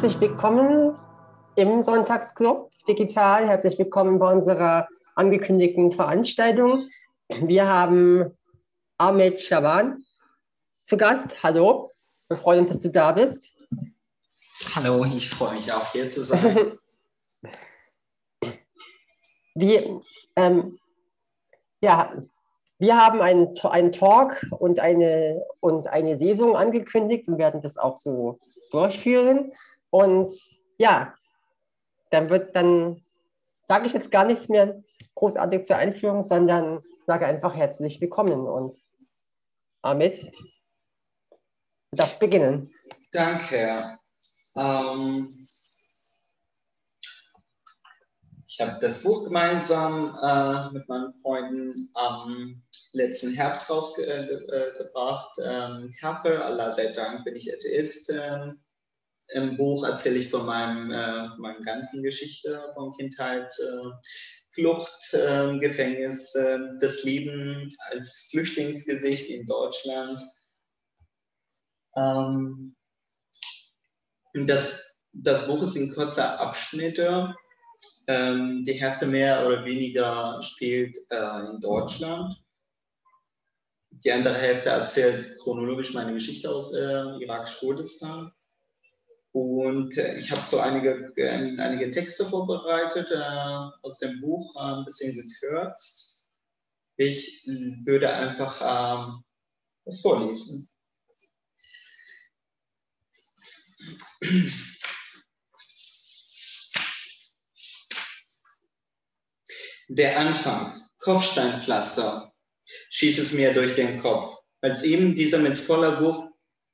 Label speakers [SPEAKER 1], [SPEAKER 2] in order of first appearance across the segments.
[SPEAKER 1] Herzlich willkommen im Sonntagsclub Digital. Herzlich willkommen bei unserer angekündigten Veranstaltung. Wir haben Ahmed Shaban zu Gast. Hallo, wir freuen uns, dass du da bist.
[SPEAKER 2] Hallo, ich freue mich auch hier zu sein.
[SPEAKER 1] Wir, ähm, ja, wir haben einen, einen Talk und eine, und eine Lesung angekündigt und werden das auch so durchführen. Und ja, dann wird dann, sage ich jetzt gar nichts mehr großartig zur Einführung, sondern sage einfach herzlich willkommen und damit du darfst beginnen.
[SPEAKER 2] Danke. Ähm, ich habe das Buch gemeinsam äh, mit meinen Freunden am letzten Herbst rausgebracht. Ähm, Kaffee, Allah sei Dank bin ich Atheist. Ähm, Im Buch erzähle ich von, meinem, äh, von meiner ganzen Geschichte von Kindheit, äh, Flucht, äh, Gefängnis, das Leben als Flüchtlingsgesicht in Deutschland. Ähm, das, das Buch ist in kurzer Abschnitte. Ähm, die Hälfte mehr oder weniger spielt äh, in Deutschland die andere Hälfte erzählt chronologisch meine Geschichte aus äh, irakisch-Kurdistan. Und äh, ich habe so einige, äh, einige Texte vorbereitet äh, aus dem Buch, äh, ein bisschen gekürzt. Ich würde einfach ähm, das vorlesen. Der Anfang, Kopfsteinpflaster, schießt es mir durch den Kopf, als eben dieser mit voller Wucht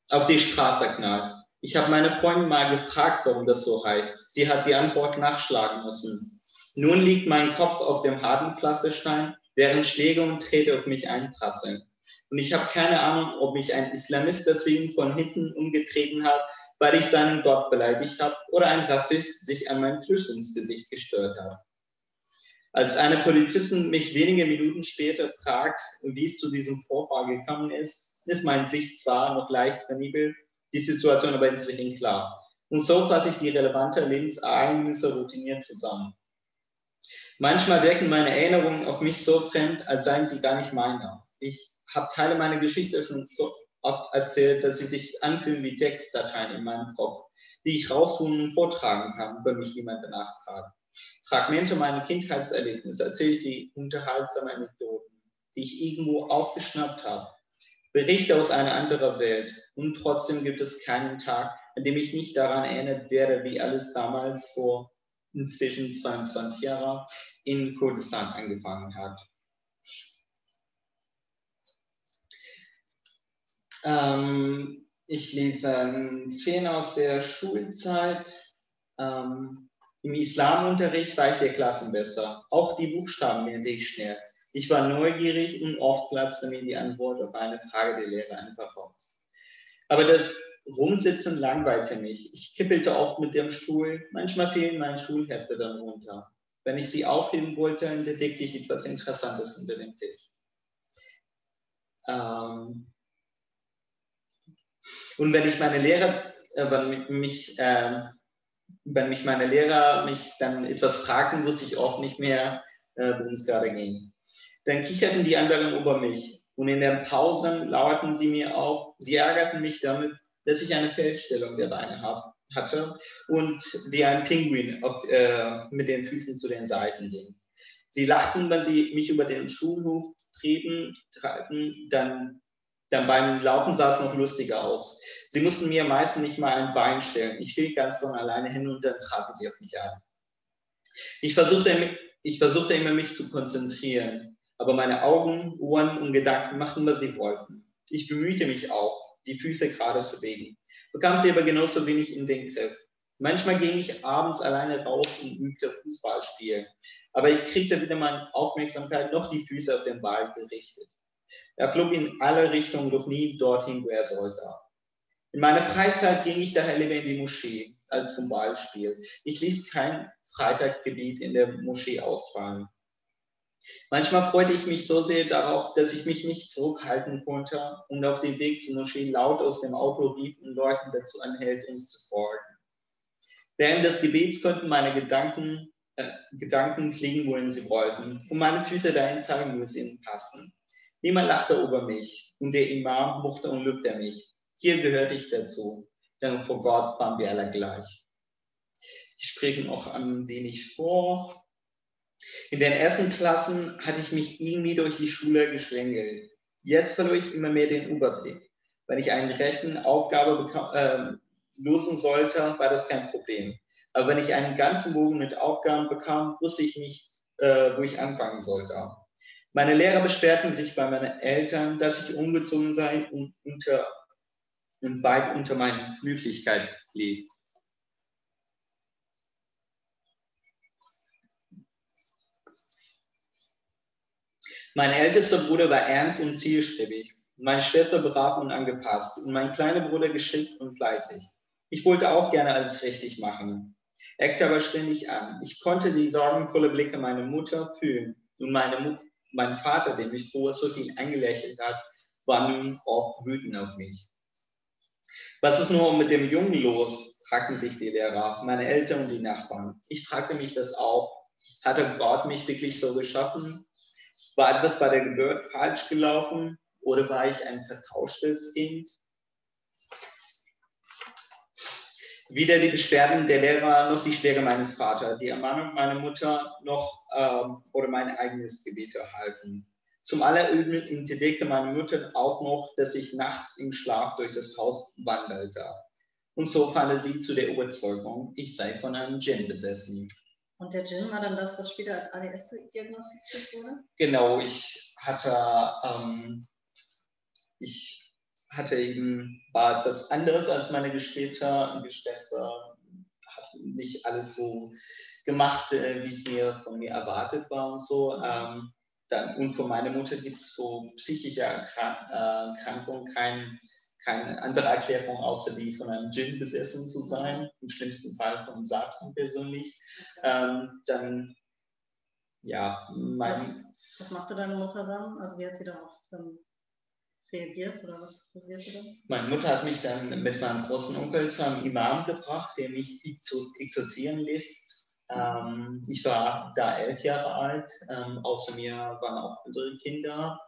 [SPEAKER 2] auf die Straße knallt. Ich habe meine Freundin mal gefragt, warum das so heißt. Sie hat die Antwort nachschlagen müssen. Nun liegt mein Kopf auf dem harten Pflasterstein, während Schläge und Trete auf mich einprasseln. Und ich habe keine Ahnung, ob mich ein Islamist deswegen von hinten umgetreten hat, weil ich seinen Gott beleidigt habe, oder ein Rassist sich an mein Flüchtlingsgesicht gestört hat. Als eine Polizistin mich wenige Minuten später fragt, wie es zu diesem Vorfall gekommen ist, ist mein Sicht zwar noch leicht vernebelt, die Situation aber inzwischen klar. Und so fasse ich die relevanten Lebensereignisse routiniert zusammen. Manchmal wirken meine Erinnerungen auf mich so fremd, als seien sie gar nicht meine. Ich habe Teile meiner Geschichte schon so oft erzählt, dass sie sich anfühlen wie Textdateien in meinem Kopf, die ich rausholen und vortragen kann, wenn mich jemand danach fragt. Fragmente meiner Kindheitserlebnisse erzähle ich wie unterhaltsame Anekdoten, die ich irgendwo aufgeschnappt habe. Berichte aus einer anderen Welt. Und trotzdem gibt es keinen Tag, an dem ich nicht daran erinnert werde, wie alles damals vor inzwischen 22 Jahren in Kurdistan angefangen hat. Ähm, ich lese Szenen aus der Schulzeit. Ähm, im Islamunterricht war ich der Klassenbester. Auch die Buchstaben lernte ich schnell. Ich war neugierig und oft platzte mir die Antwort auf eine Frage der Lehrer einfach raus. Aber das Rumsitzen langweilte mich. Ich kippelte oft mit dem Stuhl. Manchmal fielen meine Schulhefte dann runter. Wenn ich sie aufheben wollte, entdeckte ich etwas Interessantes unter dem Tisch. Ähm und wenn ich meine Lehrer, äh, wenn mich äh, wenn mich meine Lehrer mich dann etwas fragten, wusste ich oft nicht mehr, äh, worum es gerade ging. Dann kicherten die anderen über mich und in den Pausen lauerten sie mir auf. Sie ärgerten mich damit, dass ich eine Fehlstellung der Beine hab, hatte und wie ein Pinguin auf, äh, mit den Füßen zu den Seiten ging. Sie lachten, wenn sie mich über den Schulhof trieben, treibten, dann dann beim Laufen sah es noch lustiger aus. Sie mussten mir meistens nicht mal ein Bein stellen. Ich fiel ganz von alleine hin und dann traten sie auf mich ein. Ich versuchte, ich versuchte immer, mich zu konzentrieren, aber meine Augen, Ohren und Gedanken machten, was sie wollten. Ich bemühte mich auch, die Füße gerade zu bewegen, bekam sie aber genauso wenig in den Griff. Manchmal ging ich abends alleine raus und übte Fußballspielen, aber ich kriegte weder meine Aufmerksamkeit noch die Füße auf den Ball gerichtet. Er flog in alle Richtungen, doch nie dorthin, wo er sollte. In meiner Freizeit ging ich daher lieber in die Moschee, als zum Beispiel. Ich ließ kein Freitaggebiet in der Moschee ausfallen. Manchmal freute ich mich so sehr darauf, dass ich mich nicht zurückhalten konnte und auf dem Weg zur Moschee laut aus dem Auto rief und Leuten dazu anhält, uns zu folgen. Während des Gebets konnten meine Gedanken, äh, Gedanken fliegen, wohin sie wollten, und meine Füße dahin zeigen, wo es ihnen passten. Niemand lachte über mich, und der Imam mochte und lobte mich. Hier gehörte ich dazu, denn vor Gott waren wir alle gleich. Ich spreche noch ein wenig vor. In den ersten Klassen hatte ich mich irgendwie durch die Schule geschlängelt. Jetzt verlor ich immer mehr den Überblick. Wenn ich eine Rechenaufgabe äh, lösen sollte, war das kein Problem. Aber wenn ich einen ganzen Bogen mit Aufgaben bekam, wusste ich nicht, äh, wo ich anfangen sollte. Meine Lehrer beschwerten sich bei meinen Eltern, dass ich umgezogen sei und, unter, und weit unter meinen Möglichkeiten liegt. Mein ältester Bruder war ernst und zielstrebig, meine Schwester brav und angepasst und mein kleiner Bruder geschickt und fleißig. Ich wollte auch gerne alles richtig machen, eckte aber ständig an. Ich konnte die sorgenvolle Blicke meiner Mutter fühlen und meine mein Vater, der mich vorher so viel angelächelt hat, war nun oft wütend auf mich. Was ist nur mit dem Jungen los? fragten sich die Lehrer, meine Eltern und die Nachbarn. Ich fragte mich das auch. Hatte Gott mich wirklich so geschaffen? War etwas bei der Geburt falsch gelaufen oder war ich ein vertauschtes Kind? Weder die Beschwerden der Lehrer noch die Schläge meines Vaters, die Ermahnung meiner Mutter noch ähm, oder mein eigenes Gebet erhalten. Zum Allerüben entdeckte meine Mutter auch noch, dass ich nachts im Schlaf durch das Haus wandelte. Und so fand sie zu der Überzeugung, ich sei von einem Djinn besessen.
[SPEAKER 3] Und der Gin war dann das, was später als ADS diagnostiziert wurde?
[SPEAKER 2] Genau, ich hatte, ähm, ich hatte eben, war etwas anderes als meine Geschwister. Geschwister hat nicht alles so gemacht, äh, wie es mir von mir erwartet war und so. Ähm, dann, und von meiner Mutter gibt es so psychische Erkrankungen, kein keine andere Erklärung außer die von einem Djinn besessen zu sein, im schlimmsten Fall von Satan persönlich, ähm, dann ja, mein.
[SPEAKER 3] Was, was, machte deine Mutter dann? Also wie hat sie darauf dann reagiert oder was passierte dann?
[SPEAKER 2] Meine Mutter hat mich dann mit meinem großen Onkel zu einem Imam gebracht, der mich exorzieren lässt. Ähm, ich war da elf Jahre alt, ähm, außer mir waren auch andere Kinder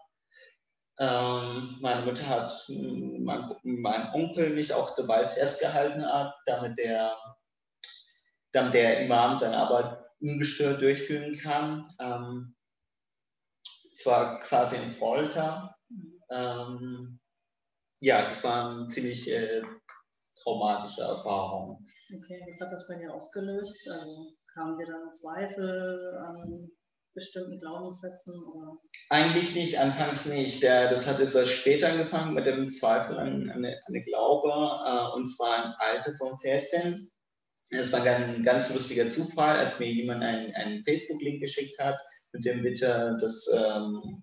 [SPEAKER 2] ähm, meine Mutter hat mein, mein, Onkel mich auch dabei festgehalten, hat, damit der, damit der Imam seine Arbeit ungestört durchführen kann. Ähm, es war quasi ein Folter. Ähm, ja, das war eine ziemlich äh, traumatische Erfahrung.
[SPEAKER 3] Okay, was hat das bei dir ausgelöst? Also kamen dir dann Zweifel an bestimmten Glaubenssätzen? Oder?
[SPEAKER 2] Eigentlich nicht, anfangs nicht. Der, das hat etwas später angefangen mit dem Zweifel an, an, an Glaube, äh, und zwar im Alter von 14. Es war ein ganz lustiger Zufall, als mir jemand einen, einen Facebook-Link geschickt hat, mit dem bitte das ähm,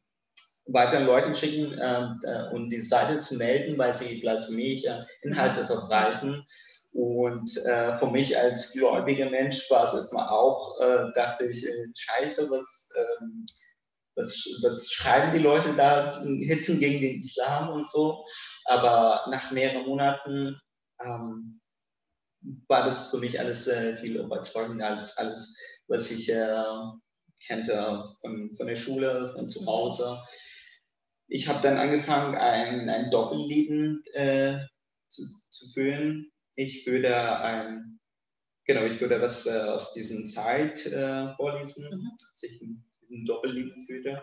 [SPEAKER 2] weiteren Leuten schicken ähm, äh, und die Seite zu melden, weil sie blasphemische Inhalte verbreiten. Und äh, für mich als gläubiger Mensch war es erstmal auch, äh, dachte ich, äh, scheiße, was, ähm, was, was schreiben die Leute da, Hitzen gegen den Islam und so. Aber nach mehreren Monaten ähm, war das für mich alles viel überzeugender als alles, was ich äh, kannte von, von der Schule, von zu Hause. Ich habe dann angefangen, ein, ein Doppelleben äh, zu, zu führen ich würde ein, genau, ich würde was äh, aus dieser Zeit äh, vorlesen, mhm. dass ich in diesem Doppelleben fühlte.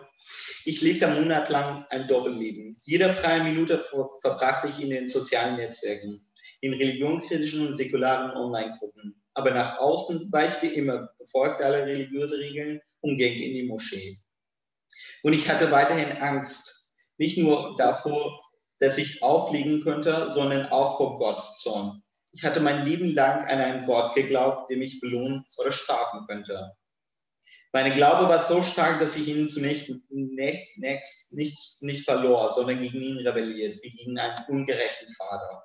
[SPEAKER 2] Ich lebte monatelang ein Doppelleben. Jede freie Minute ver verbrachte ich in den sozialen Netzwerken, in religionkritischen und säkularen Online-Gruppen. Aber nach außen war ich wie immer, befolgte alle religiöse Regeln und ging in die Moschee. Und ich hatte weiterhin Angst, nicht nur davor, dass ich aufliegen könnte, sondern auch vor Gottes Zorn. Ich hatte mein Leben lang an ein Wort geglaubt, der mich belohnen oder strafen könnte. Meine Glaube war so stark, dass ich ihn zunächst next, nichts nicht verlor, sondern gegen ihn rebelliert, wie gegen einen ungerechten Vater.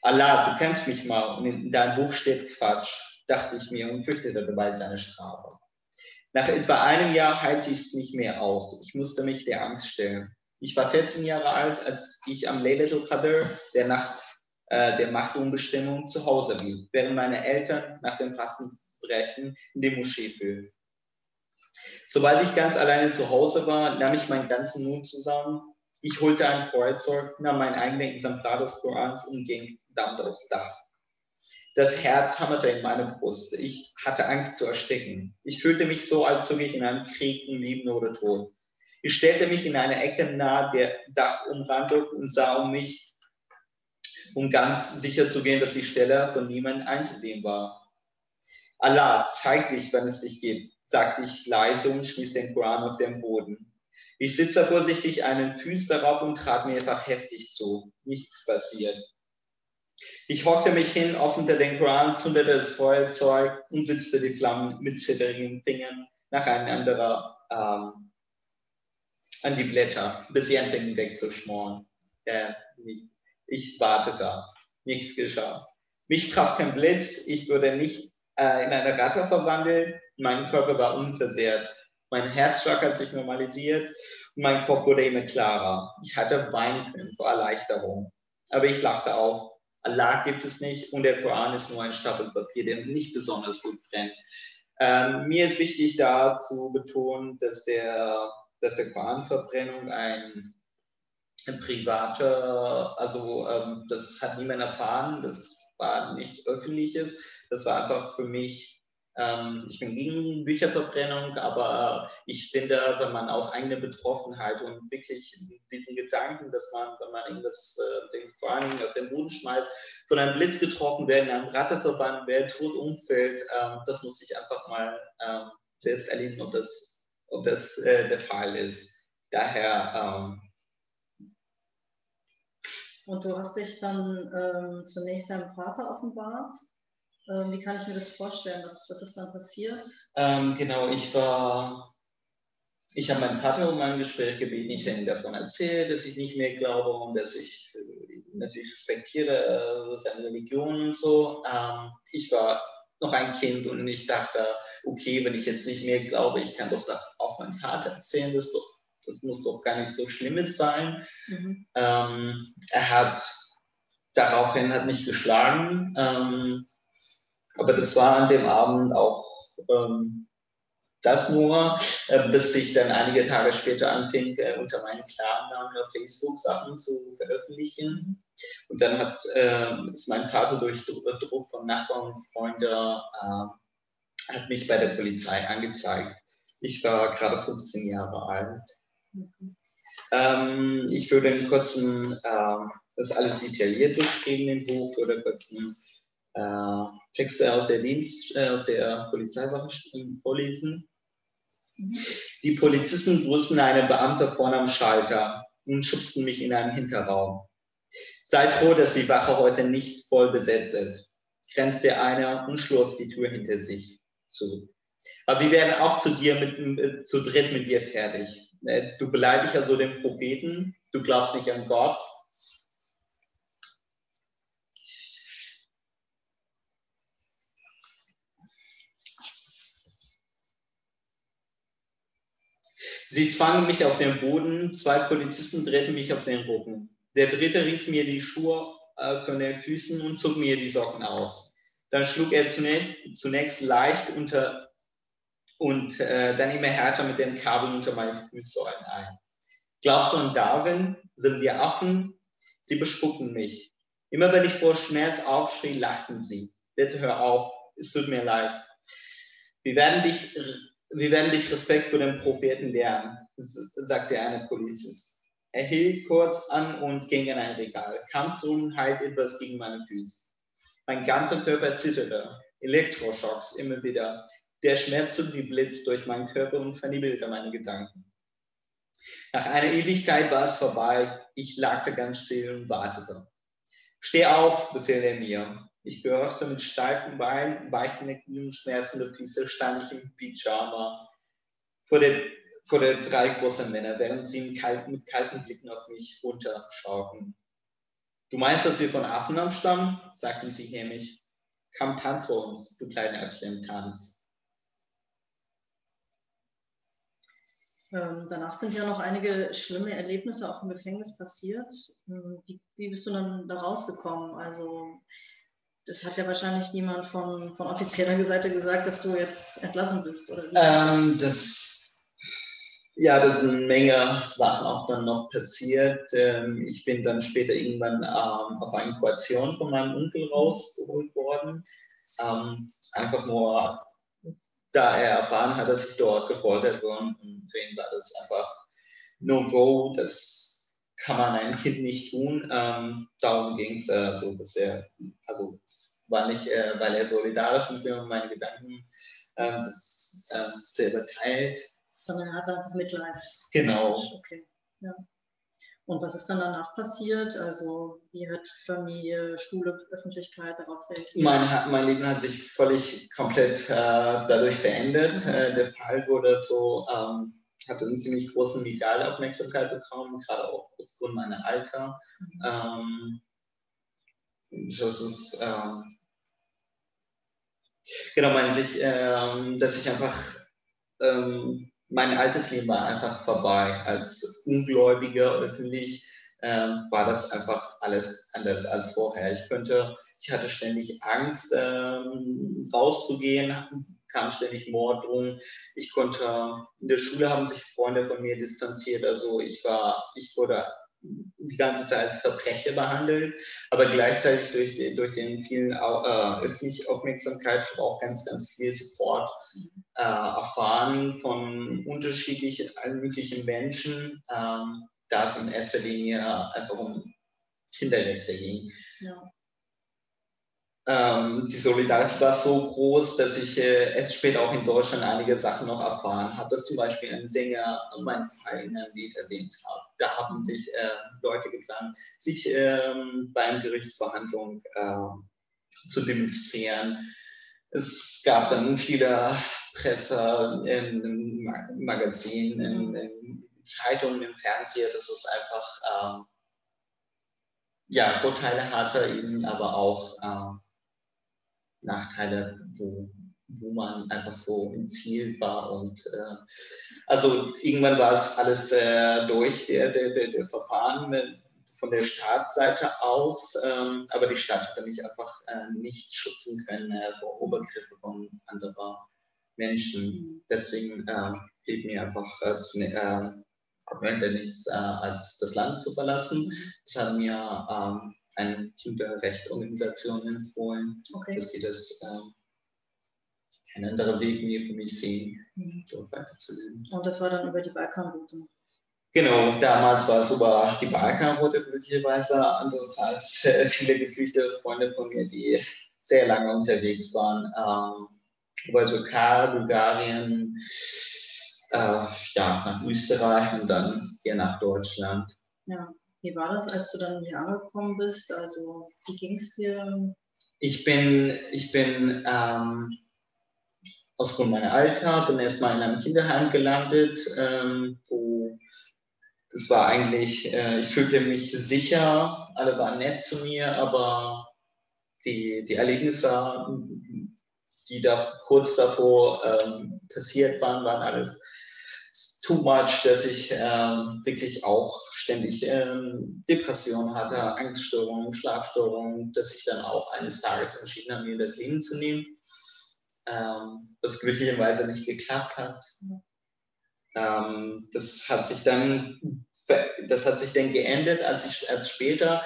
[SPEAKER 2] Allah, du kennst mich mal und in deinem Buch steht Quatsch, dachte ich mir und fürchtete dabei seine Strafe. Nach etwa einem Jahr heilte ich es nicht mehr aus. Ich musste mich der Angst stellen. Ich war 14 Jahre alt, als ich am Laylatul Qadr, der Nacht äh, der Machtumbestimmung zu Hause blieb, während meine Eltern nach dem Fastenbrechen in die Moschee führten. Sobald ich ganz alleine zu Hause war, nahm ich meinen ganzen Mut zusammen. Ich holte ein Feuerzeug, nahm mein eigenes Exemplar des Korans und ging damit aufs Dach. Das Herz hammerte in meine Brust. Ich hatte Angst zu ersticken. Ich fühlte mich so, als zog ich in einem Krieg um Leben oder Tod. Ich stellte mich in eine Ecke nahe der Dachumrandung und sah um mich, um ganz sicher zu gehen, dass die Stelle von niemandem einzusehen war. Allah, zeig dich, wenn es dich gibt, sagte ich leise und schmiss den Koran auf den Boden. Ich sitze vorsichtig einen Fuß darauf und trat mir einfach heftig zu. Nichts passiert. Ich hockte mich hin, öffnete den Koran, zündete das Feuerzeug und setzte die Flammen mit zittrigen Fingern nacheinander ähm, an die Blätter, bis sie anfingen wegzuschmoren. Äh, ich wartete, nichts geschah. Mich traf kein Blitz, ich wurde nicht äh, in eine Ratte verwandelt, mein Körper war unversehrt. Mein Herzschlag hat sich normalisiert und mein Kopf wurde immer klarer. Ich hatte weinen können vor Erleichterung. Aber ich lachte auch. Allah gibt es nicht und der Koran ist nur ein Stapel Papier, der nicht besonders gut brennt. Ähm, mir ist wichtig da zu betonen, dass der, dass der Koranverbrennung ein, ein privater, also ähm, das hat niemand erfahren, das war nichts Öffentliches, das war einfach für mich ähm, ich bin gegen Bücherverbrennung, aber ich finde, wenn man aus eigener Betroffenheit und wirklich diesen Gedanken, dass man, wenn man irgendwas, äh, den Dingen auf den Boden schmeißt, von einem Blitz getroffen werden, einem Ratte verbannt werden, tot umfällt, ähm, das muss ich einfach mal ähm, selbst erleben, ob das, ob das äh, der Fall ist. Daher.
[SPEAKER 3] Und du hast dich dann ähm, zunächst deinem Vater offenbart? Ähm, wie kann ich mir das vorstellen? Was, was ist dann passiert?
[SPEAKER 2] Ähm, genau, ich war, ich habe meinen Vater um ein Gespräch gebeten. Ich habe ihm davon erzählt, dass ich nicht mehr glaube und dass ich äh, natürlich respektiere äh, seine Religion und so. Ähm, ich war noch ein Kind und ich dachte, okay, wenn ich jetzt nicht mehr glaube, ich kann doch auch meinem Vater erzählen, das, doch, das muss doch gar nicht so Schlimmes sein. Mhm. Ähm, er hat daraufhin hat mich geschlagen. Ähm, aber das war an dem Abend auch ähm, das nur, äh, bis ich dann einige Tage später anfing, äh, unter meinem Klarnamen auf Facebook Sachen zu veröffentlichen. Und dann hat, äh, ist mein Vater durch Druck von Nachbarn und Freunden äh, hat mich bei der Polizei angezeigt. Ich war gerade 15 Jahre alt. Mhm. Ähm, ich würde in kurzen, äh, das ist alles detailliert beschrieben im Buch, würde kurzen äh, Texte aus der Dienst, äh, der Polizeiwache vorlesen. Die Polizisten grüßten einen Beamter vorne am Schalter und schubsten mich in einen Hinterraum. Sei froh, dass die Wache heute nicht voll besetzt ist, grenzte einer und schloss die Tür hinter sich zu. Aber wir werden auch zu dir mit, äh, zu dritt mit dir fertig. Äh, du beleidigst also den Propheten, du glaubst nicht an Gott, Sie zwangen mich auf den Boden, zwei Polizisten drehten mich auf den Rücken. Der dritte riss mir die Schuhe äh, von den Füßen und zog mir die Socken aus. Dann schlug er zunächst, zunächst leicht unter und äh, dann immer härter mit dem Kabel unter meine Fußsäulen ein. Glaubst du an Darwin? Sind wir Affen? Sie bespuckten mich. Immer wenn ich vor Schmerz aufschrie, lachten sie. Bitte hör auf, es tut mir leid. Wir werden dich wir werden dich Respekt für den Propheten lernen, sagte eine Polizist. Er hielt kurz an und ging in ein Regal, kam zu und halt etwas gegen meine Füße. Mein ganzer Körper zitterte, Elektroschocks immer wieder. Der Schmerz zog wie Blitz durch meinen Körper und verniebelte meine Gedanken. Nach einer Ewigkeit war es vorbei. Ich lagte ganz still und wartete. Steh auf, befehlte er mir. Ich gehörte mit steifen Beinen, weichen Knien, schmerzende Füße, stand ich im Pyjama vor der, vor der drei großen Männer, während sie kalt, mit kalten Blicken auf mich runterschauten. Du meinst, dass wir von Affen abstammen? sagten sie hämisch. Komm, tanz vor uns, du kleine Äpfchen, tanz.
[SPEAKER 3] Ähm, danach sind ja noch einige schlimme Erlebnisse auch im Gefängnis passiert. Ähm, wie, wie, bist du dann da rausgekommen? Also das hat ja wahrscheinlich niemand von, von offizieller Seite gesagt, dass du jetzt entlassen bist, oder
[SPEAKER 2] ähm, das, ja, das sind eine Menge Sachen auch dann noch passiert. Ähm, ich bin dann später irgendwann ähm, auf eine Koalition von meinem Onkel rausgeholt worden. Ähm, einfach nur da er erfahren hat, dass ich dort gefoltert wurde. Und für ihn war das einfach No-Go, das kann man einem Kind nicht tun. Ähm, darum ging es, äh, so, dass er, also es war nicht, äh, weil er solidarisch mit mir und meine Gedanken ähm, das, äh, selber teilt.
[SPEAKER 3] Sondern er hat einfach Mitleid.
[SPEAKER 2] Genau.
[SPEAKER 3] Okay, ja. Und was ist dann danach passiert? Also wie hat Familie, Schule, Öffentlichkeit darauf reagiert?
[SPEAKER 2] Mein, mein Leben hat sich völlig komplett äh, dadurch verändert. Mhm. Äh, der Fall wurde so, ähm, hatte eine ziemlich große mediale Aufmerksamkeit bekommen, gerade auch aufgrund meiner Alter. Mhm. Ähm, das ist, ähm, genau, meine Sicht, ähm, dass ich einfach ähm, mein altes Leben war einfach vorbei. Als Ungläubiger mich ähm, war das einfach alles anders als vorher. Ich könnte, ich hatte ständig Angst, ähm, rauszugehen, kam ständig Morddrohungen. Ich konnte, in der Schule haben sich Freunde von mir distanziert. Also ich war, ich wurde die ganze Zeit als Verbrecher behandelt, aber gleichzeitig durch, die, durch den vielen äh, öffentliche Aufmerksamkeit habe auch ganz, ganz viel Support äh, erfahren von unterschiedlichen, allen möglichen Menschen, ähm, da es in erster Linie einfach um Kinderrechte ging. Ja ähm, die Solidarität war so groß, dass ich äh, erst später auch in Deutschland einige Sachen noch erfahren habe, dass zum Beispiel ein Sänger meinen Fall in einem Lied erwähnt hat. Da haben sich äh, Leute geplant, sich ähm, beim Gerichtsverhandlung äh, zu demonstrieren. Es gab dann viele Presse, in, Magazinen, in, in Zeitungen, im Fernsehen, dass es einfach ähm, ja, Vorteile hatte, eben aber auch äh, Nachteile, wo, wo man einfach so im Ziel war. Und äh, also irgendwann war es alles äh, durch, der, der, der, der Verfahren von der Staatsseite aus, ähm, aber die Stadt hatte mich einfach äh, nicht schützen können äh, vor Obergriffe von anderen Menschen. Deswegen äh, blieb mir einfach zu, am Ende nichts, äh, als das Land zu verlassen. Das hat mir ähm, eine Kinderrechtsorganisation empfohlen, okay. dass sie das ähm, kein anderer Weg mehr für mich sehen, mhm. dort weiterzuleben.
[SPEAKER 3] Und das war dann über die Balkanroute?
[SPEAKER 2] Genau, damals war es über die Balkanroute glücklicherweise. Andererseits äh, viele geflüchtete Freunde von mir, die sehr lange unterwegs waren, ähm, über Türkei, Bulgarien, äh, ja, nach Österreich und dann hier nach Deutschland.
[SPEAKER 3] Ja. Wie war das, als du dann hier angekommen bist? Also, wie ging es dir?
[SPEAKER 2] Ich bin, ich bin ähm, aufgrund meiner Alter, bin erstmal in einem Kinderheim gelandet, ähm, wo es war eigentlich, äh, ich fühlte mich sicher, alle waren nett zu mir, aber die, die Erlebnisse, die da kurz davor ähm, passiert waren, waren alles too much, dass ich ähm, wirklich auch ständig ähm, Depressionen hatte, Angststörungen, Schlafstörungen, dass ich dann auch eines Tages entschieden habe, mir das Leben zu nehmen, ähm, was glücklicherweise nicht geklappt hat. Ähm, das hat sich dann das hat sich dann geändert, als ich als später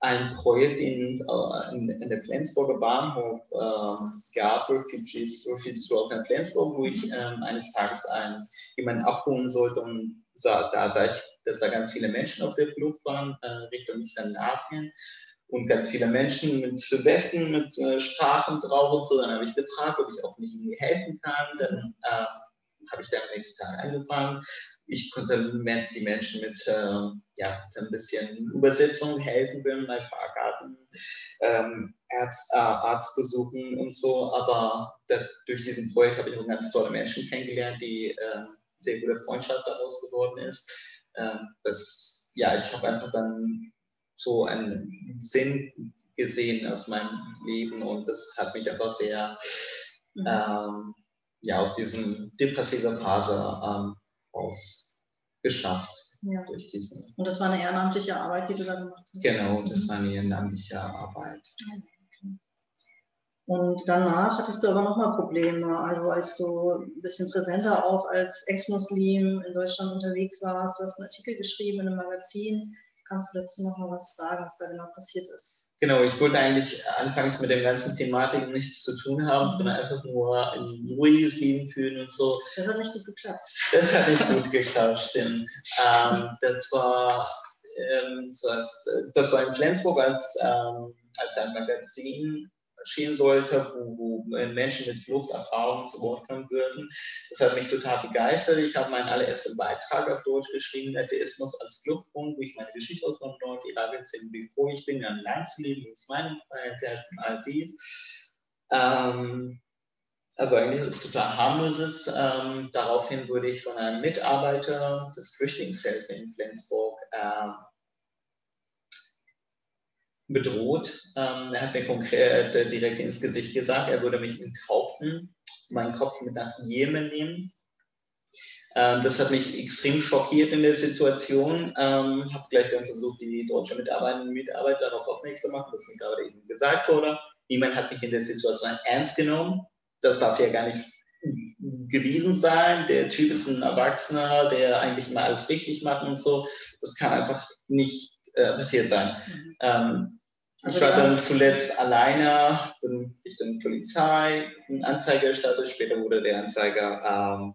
[SPEAKER 2] ein Projekt in, äh, in, in der Flensburger Bahnhof ähm, gab, Refugees, Refugees Welcome Flensburg, wo ich ähm, eines Tages einen, jemanden abholen sollte und sah, da sah ich, dass da ganz viele Menschen auf der Flucht waren äh, Richtung Skandinavien und ganz viele Menschen mit Westen, mit äh, Sprachen drauf und so. Dann habe ich gefragt, ob ich auch nicht irgendwie helfen kann. Dann äh, habe ich dann am nächsten Tag angefangen ich konnte die Menschen mit äh, ja, ein bisschen Übersetzung helfen bei meinem Fahrgarten, ähm, Arzt, äh, Arztbesuchen und so. Aber da, durch diesen Projekt habe ich auch ganz tolle Menschen kennengelernt, die äh, sehr gute Freundschaft daraus geworden ist. Ähm, das, ja, ich habe einfach dann so einen Sinn gesehen aus meinem Leben und das hat mich einfach sehr mhm. ähm, ja, aus diesem depressiven Phase ähm, aus geschafft. Ja. Durch diesen.
[SPEAKER 3] Und das war eine ehrenamtliche Arbeit, die du da gemacht hast?
[SPEAKER 2] Genau, das mhm. war eine ehrenamtliche Arbeit.
[SPEAKER 3] Und danach hattest du aber nochmal Probleme. Also als du ein bisschen präsenter auch als Ex-Muslim in Deutschland unterwegs warst, du hast einen Artikel geschrieben in einem Magazin. Kannst du dazu nochmal was sagen, was da genau passiert ist?
[SPEAKER 2] Genau, ich wollte eigentlich anfangs mit den ganzen Thematiken nichts zu tun haben, sondern einfach nur ein ruhiges Leben führen und so.
[SPEAKER 3] Das hat nicht gut geklappt.
[SPEAKER 2] Das hat nicht gut geklappt, stimmt. ähm, das, war, ähm, das war in Flensburg als, ähm, als ein Magazin stehen sollte, wo, wo Menschen mit Fluchterfahrungen zu Wort kommen würden. Das hat mich total begeistert. Ich habe meinen allerersten Beitrag auf Deutsch geschrieben, Atheismus als Fluchtgrund, wo ich meine Geschichte aus Nordirak erzähle, wie froh ich bin, an Land zu leben, es meine Freiheit herrscht und all dies. Ähm, also eigentlich ist es total harmloses. Ähm, daraufhin wurde ich von einem Mitarbeiter des Flüchtlingshilfe in Flensburg ähm, bedroht. Ähm, er hat mir konkret äh, direkt ins Gesicht gesagt, er würde mich enthaupten, meinen Kopf mit nach Jemen nehmen. Ähm, das hat mich extrem schockiert in der Situation. Ähm, habe gleich dann versucht, die deutsche Mitarbeiterinnen und Mitarbeiter darauf aufmerksam zu machen, was mir gerade eben gesagt wurde. Niemand hat mich in der Situation ernst genommen. Das darf ja gar nicht gewesen sein. Der Typ ist ein Erwachsener, der eigentlich immer alles richtig macht und so. Das kann einfach nicht äh, passiert sein. Mhm. Ähm, ich war dann zuletzt alleine, bin ich dann Polizei, eine Anzeige erstattet, später wurde der Anzeiger ähm,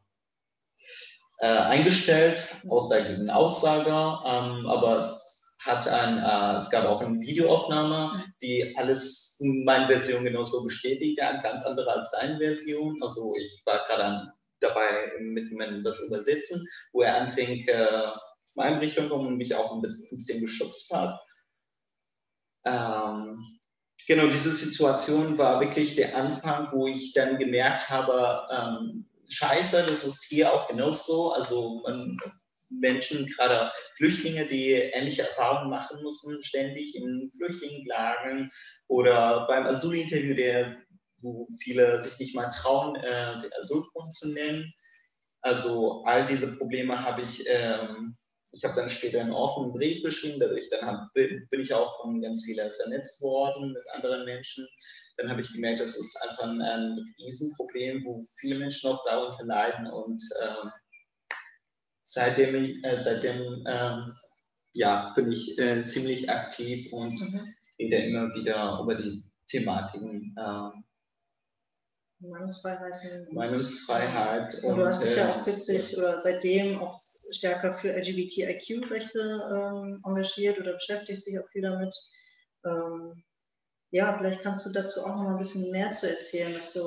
[SPEAKER 2] äh, eingestellt, Aussage gegen Aussager, ähm, aber es hat ein, äh, es gab auch eine Videoaufnahme, die alles in meiner Version genauso bestätigt, eine ganz andere als seine Version. Also ich war gerade dabei, mit jemandem das übersetzen, wo er anfing, äh, meine Richtung kommen und mich auch ein bisschen, ein bisschen geschubst hat. Ähm, genau, diese Situation war wirklich der Anfang, wo ich dann gemerkt habe, ähm, scheiße, das ist hier auch genauso. Also man, Menschen, gerade Flüchtlinge, die ähnliche Erfahrungen machen müssen, ständig in Flüchtlingenlagen oder beim Asylinterview, der, wo viele sich nicht mal trauen, äh, den Asylgrund zu nennen. Also all diese Probleme habe ich ähm, ich habe dann später einen offenen Brief geschrieben, dadurch dann hab, bin ich auch von ganz vielen vernetzt worden mit anderen Menschen. Dann habe ich gemerkt, das ist einfach ein, ein Riesenproblem, wo viele Menschen auch darunter leiden. Und äh, seitdem, äh, seitdem äh, ja, bin ich äh, ziemlich aktiv und mhm. rede immer wieder über die Thematiken.
[SPEAKER 3] Ähm, Meinungsfreiheit.
[SPEAKER 2] Meinungsfreiheit.
[SPEAKER 3] Und, und du hast dich ja auch kürzlich oder seitdem auch stärker für LGBTIQ-Rechte ähm, engagiert oder beschäftigst dich auch viel damit. Ähm, ja, vielleicht kannst du dazu auch noch mal ein bisschen mehr zu erzählen, was, du,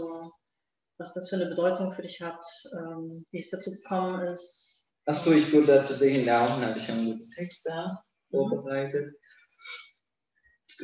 [SPEAKER 3] was das für eine Bedeutung für dich hat, ähm, wie es dazu gekommen ist.
[SPEAKER 2] Achso, ich wurde dazu und habe ich einen guten Text da vorbereitet.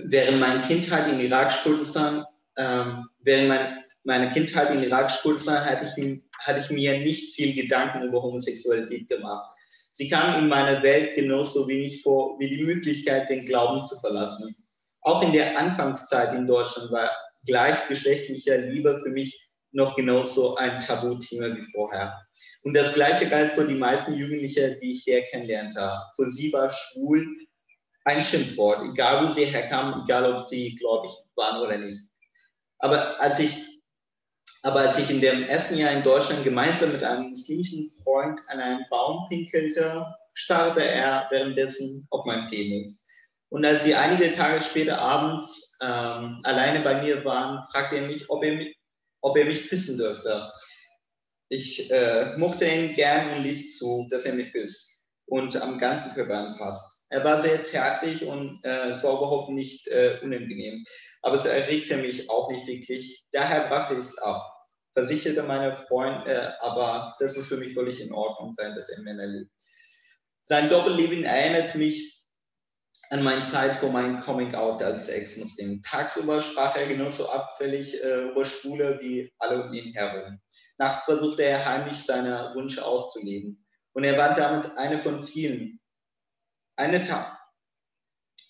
[SPEAKER 2] Während meiner Kindheit in Irak-Kurdistan, ähm, während mein, meiner Kindheit in Irak-Kurdistan hatte ich hatte ich mir nicht viel Gedanken über Homosexualität gemacht. Sie kam in meine Welt genauso wenig vor wie die Möglichkeit, den Glauben zu verlassen. Auch in der Anfangszeit in Deutschland war gleichgeschlechtlicher Liebe für mich noch genauso ein Tabuthema wie vorher. Und das Gleiche galt für die meisten Jugendlichen, die ich hier kennenlernte. Für sie war schwul ein Schimpfwort, egal wo sie herkamen, egal ob sie gläubig waren oder nicht. Aber als ich aber als ich in dem ersten Jahr in Deutschland gemeinsam mit einem muslimischen Freund an einen Baum pinkelte, starrte er währenddessen auf meinen Penis. Und als sie einige Tage später abends ähm, alleine bei mir waren, fragte er mich, ob er, mich, ob er mich küssen dürfte. Ich äh, mochte ihn gern und ließ zu, dass er mich küsst und am ganzen Körper anfasst. Er war sehr zärtlich und äh, es war überhaupt nicht äh, unangenehm. Aber es erregte mich auch nicht wirklich. Daher brachte ich es ab versicherte meine Freund, äh, aber das ist für mich völlig in Ordnung sein, dass er Männer liebt. Sein Doppelleben erinnert mich an meine Zeit vor meinem Coming-out als Ex-Muslim. Tagsüber sprach er genauso abfällig äh, über Schwule wie alle um ihn herum. Nachts versuchte er heimlich seine Wünsche auszuleben. Und er war damit eine von vielen. Eine Ta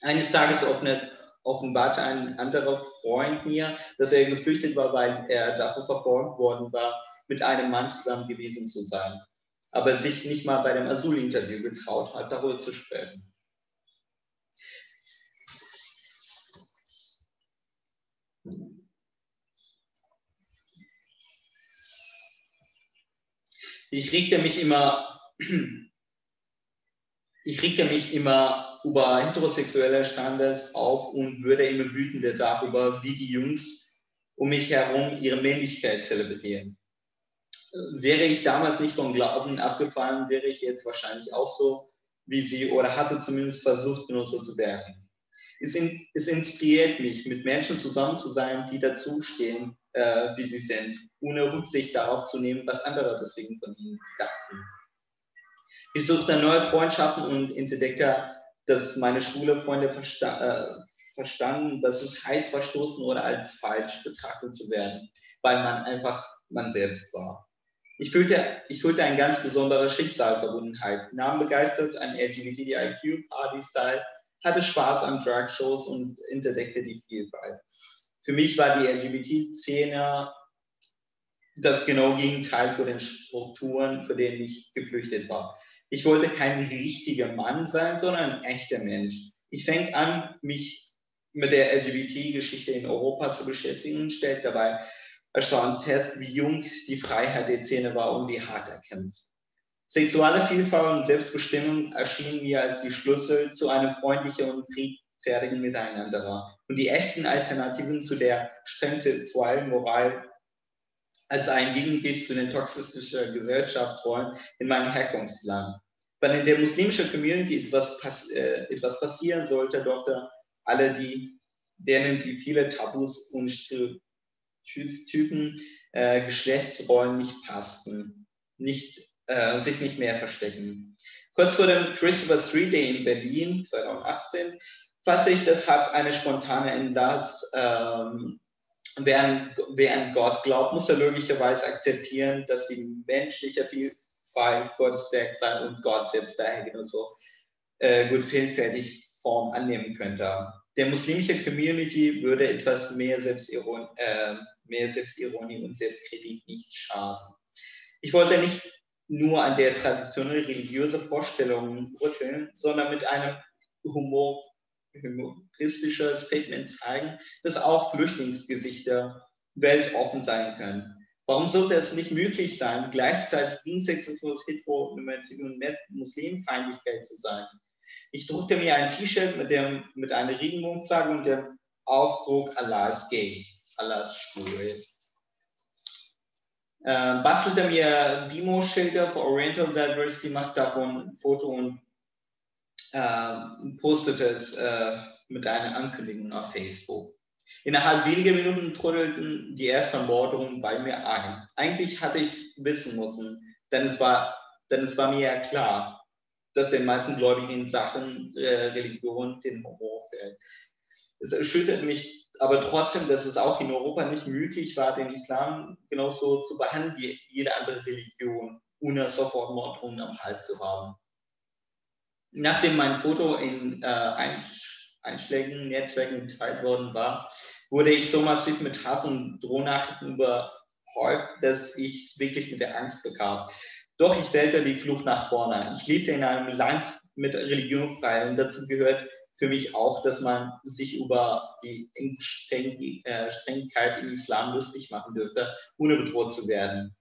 [SPEAKER 2] eines Tages offnet, offenbarte ein anderer Freund mir, dass er geflüchtet war, weil er dafür verfolgt worden war, mit einem Mann zusammen gewesen zu sein. aber sich nicht mal bei dem Asylinterview getraut hat, darüber zu sprechen. Ich regte mich immer, ich regte mich immer über heterosexuelle Standes auf und würde immer wütender darüber, wie die Jungs um mich herum ihre Männlichkeit zelebrieren. Wäre ich damals nicht vom Glauben abgefallen, wäre ich jetzt wahrscheinlich auch so wie sie oder hatte zumindest versucht, genau zu werden. Es, in, es inspiriert mich, mit Menschen zusammen zu sein, die dazustehen, äh, wie sie sind, ohne Rücksicht darauf zu nehmen, was andere deswegen von ihnen dachten. Ich suchte neue Freundschaften und entdeckte, dass meine schwule Freunde versta äh, verstanden, dass es heißt, verstoßen oder als falsch betrachtet zu werden, weil man einfach man selbst war. Ich fühlte, ich fühlte ein ganz besonderes Schicksalverbundenheit, nahm begeistert an LGBTIQ-Party-Style, hatte Spaß an Drag-Shows und entdeckte die Vielfalt. Für mich war die LGBT-Szene das genau Gegenteil für den Strukturen, für denen ich geflüchtet war. Ich wollte kein richtiger Mann sein, sondern ein echter Mensch. Ich fängt an, mich mit der LGBT-Geschichte in Europa zu beschäftigen und stellt dabei erstaunt fest, wie jung die Freiheit der Szene war und wie hart er kämpft. Sexuelle Vielfalt und Selbstbestimmung erschienen mir als die Schlüssel zu einem freundlichen und friedfertigen Miteinander und die echten Alternativen zu der streng sexuellen Moral als ein Gegengift zu den toxischen Gesellschaftsrollen in meinem Herkunftsland. Wenn in der muslimischen Community etwas, pass äh, etwas passieren sollte, durfte alle die, denen die viele Tabus und Typen äh, Geschlechtsrollen nicht passten, nicht, äh, sich nicht mehr verstecken. Kurz vor dem Christopher Street Day in Berlin 2018 fasse ich deshalb eine spontane Entlass. Ähm, wer, an, wer an Gott glaubt, muss er logischerweise akzeptieren, dass die menschliche Vielfalt Gottes Werk sei und Gott selbst daher genauso äh, gut vielfältig Form annehmen könnte. Der muslimische Community würde etwas mehr Selbstironie, äh, mehr Selbstironie und Selbstkritik nicht schaden. Ich wollte nicht nur an der traditionellen religiösen Vorstellung rütteln, sondern mit einem Humor, humoristischer Statement zeigen, dass auch Flüchtlingsgesichter weltoffen sein können. Warum sollte es nicht möglich sein, gleichzeitig Binsexualität, Heteronormativität und Muslimfeindlichkeit zu sein? Ich druckte mir ein T-Shirt mit, mit einer Regenbogenflagge und dem Aufdruck Allah ist gay, Allah ist schwul. Äh, bastelte mir Demo-Schilder für Oriental Diversity, machte davon Foto und äh, postete es äh, mit einer Ankündigung auf Facebook. Innerhalb weniger Minuten trudelten die ersten Morddrohungen bei mir ein. Eigentlich hatte ich es wissen müssen, denn es war, denn es war mir ja klar, dass den meisten Gläubigen in Sachen äh, Religion den Horror fällt. Es erschüttert mich aber trotzdem, dass es auch in Europa nicht möglich war, den Islam genauso zu behandeln wie jede andere Religion, ohne sofort Morddrohungen am Hals zu haben. Nachdem mein Foto in äh, einschlägigen Netzwerken geteilt worden war, wurde ich so massiv mit Hass und Drohnachrichten überhäuft, dass ich es wirklich mit der Angst bekam. Doch ich wählte die Flucht nach vorne. Ich lebte in einem Land mit Religion frei und dazu gehört für mich auch, dass man sich über die Streng, äh, Strengigkeit im Islam lustig machen dürfte, ohne bedroht zu werden.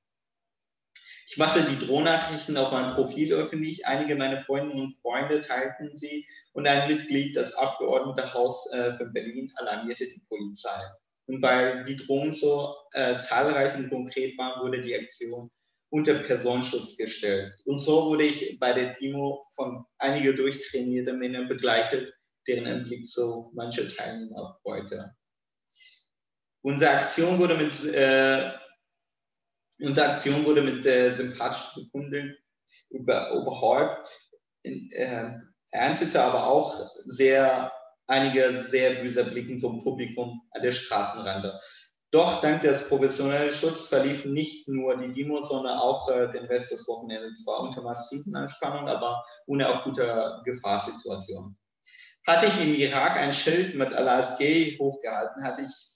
[SPEAKER 2] Ich machte die Drohnachrichten auf meinem Profil öffentlich. Einige meiner Freunde und Freunde teilten sie und ein Mitglied des Abgeordnetenhaus äh, von Berlin alarmierte die Polizei. Und weil die Drohnen so äh, zahlreich und konkret waren, wurde die Aktion unter Personenschutz gestellt. Und so wurde ich bei der Demo von einigen durchtrainierten Männern begleitet, deren Anblick so manche Teilnehmer freute. Unsere Aktion wurde mit, äh, unsere Aktion wurde mit äh, sympathischen Bekunden über, überhäuft, äh, erntete aber auch sehr einige sehr böse Blicken vom Publikum an der Straßenrande. Doch dank des professionellen Schutzes verliefen nicht nur die Demos, sondern auch äh, den Rest des Wochenendes. Zwar unter massiven Anspannung, aber ohne akuter Gefahrsituation. Hatte ich im Irak ein Schild mit Allah ist gay hochgehalten, hatte, ich,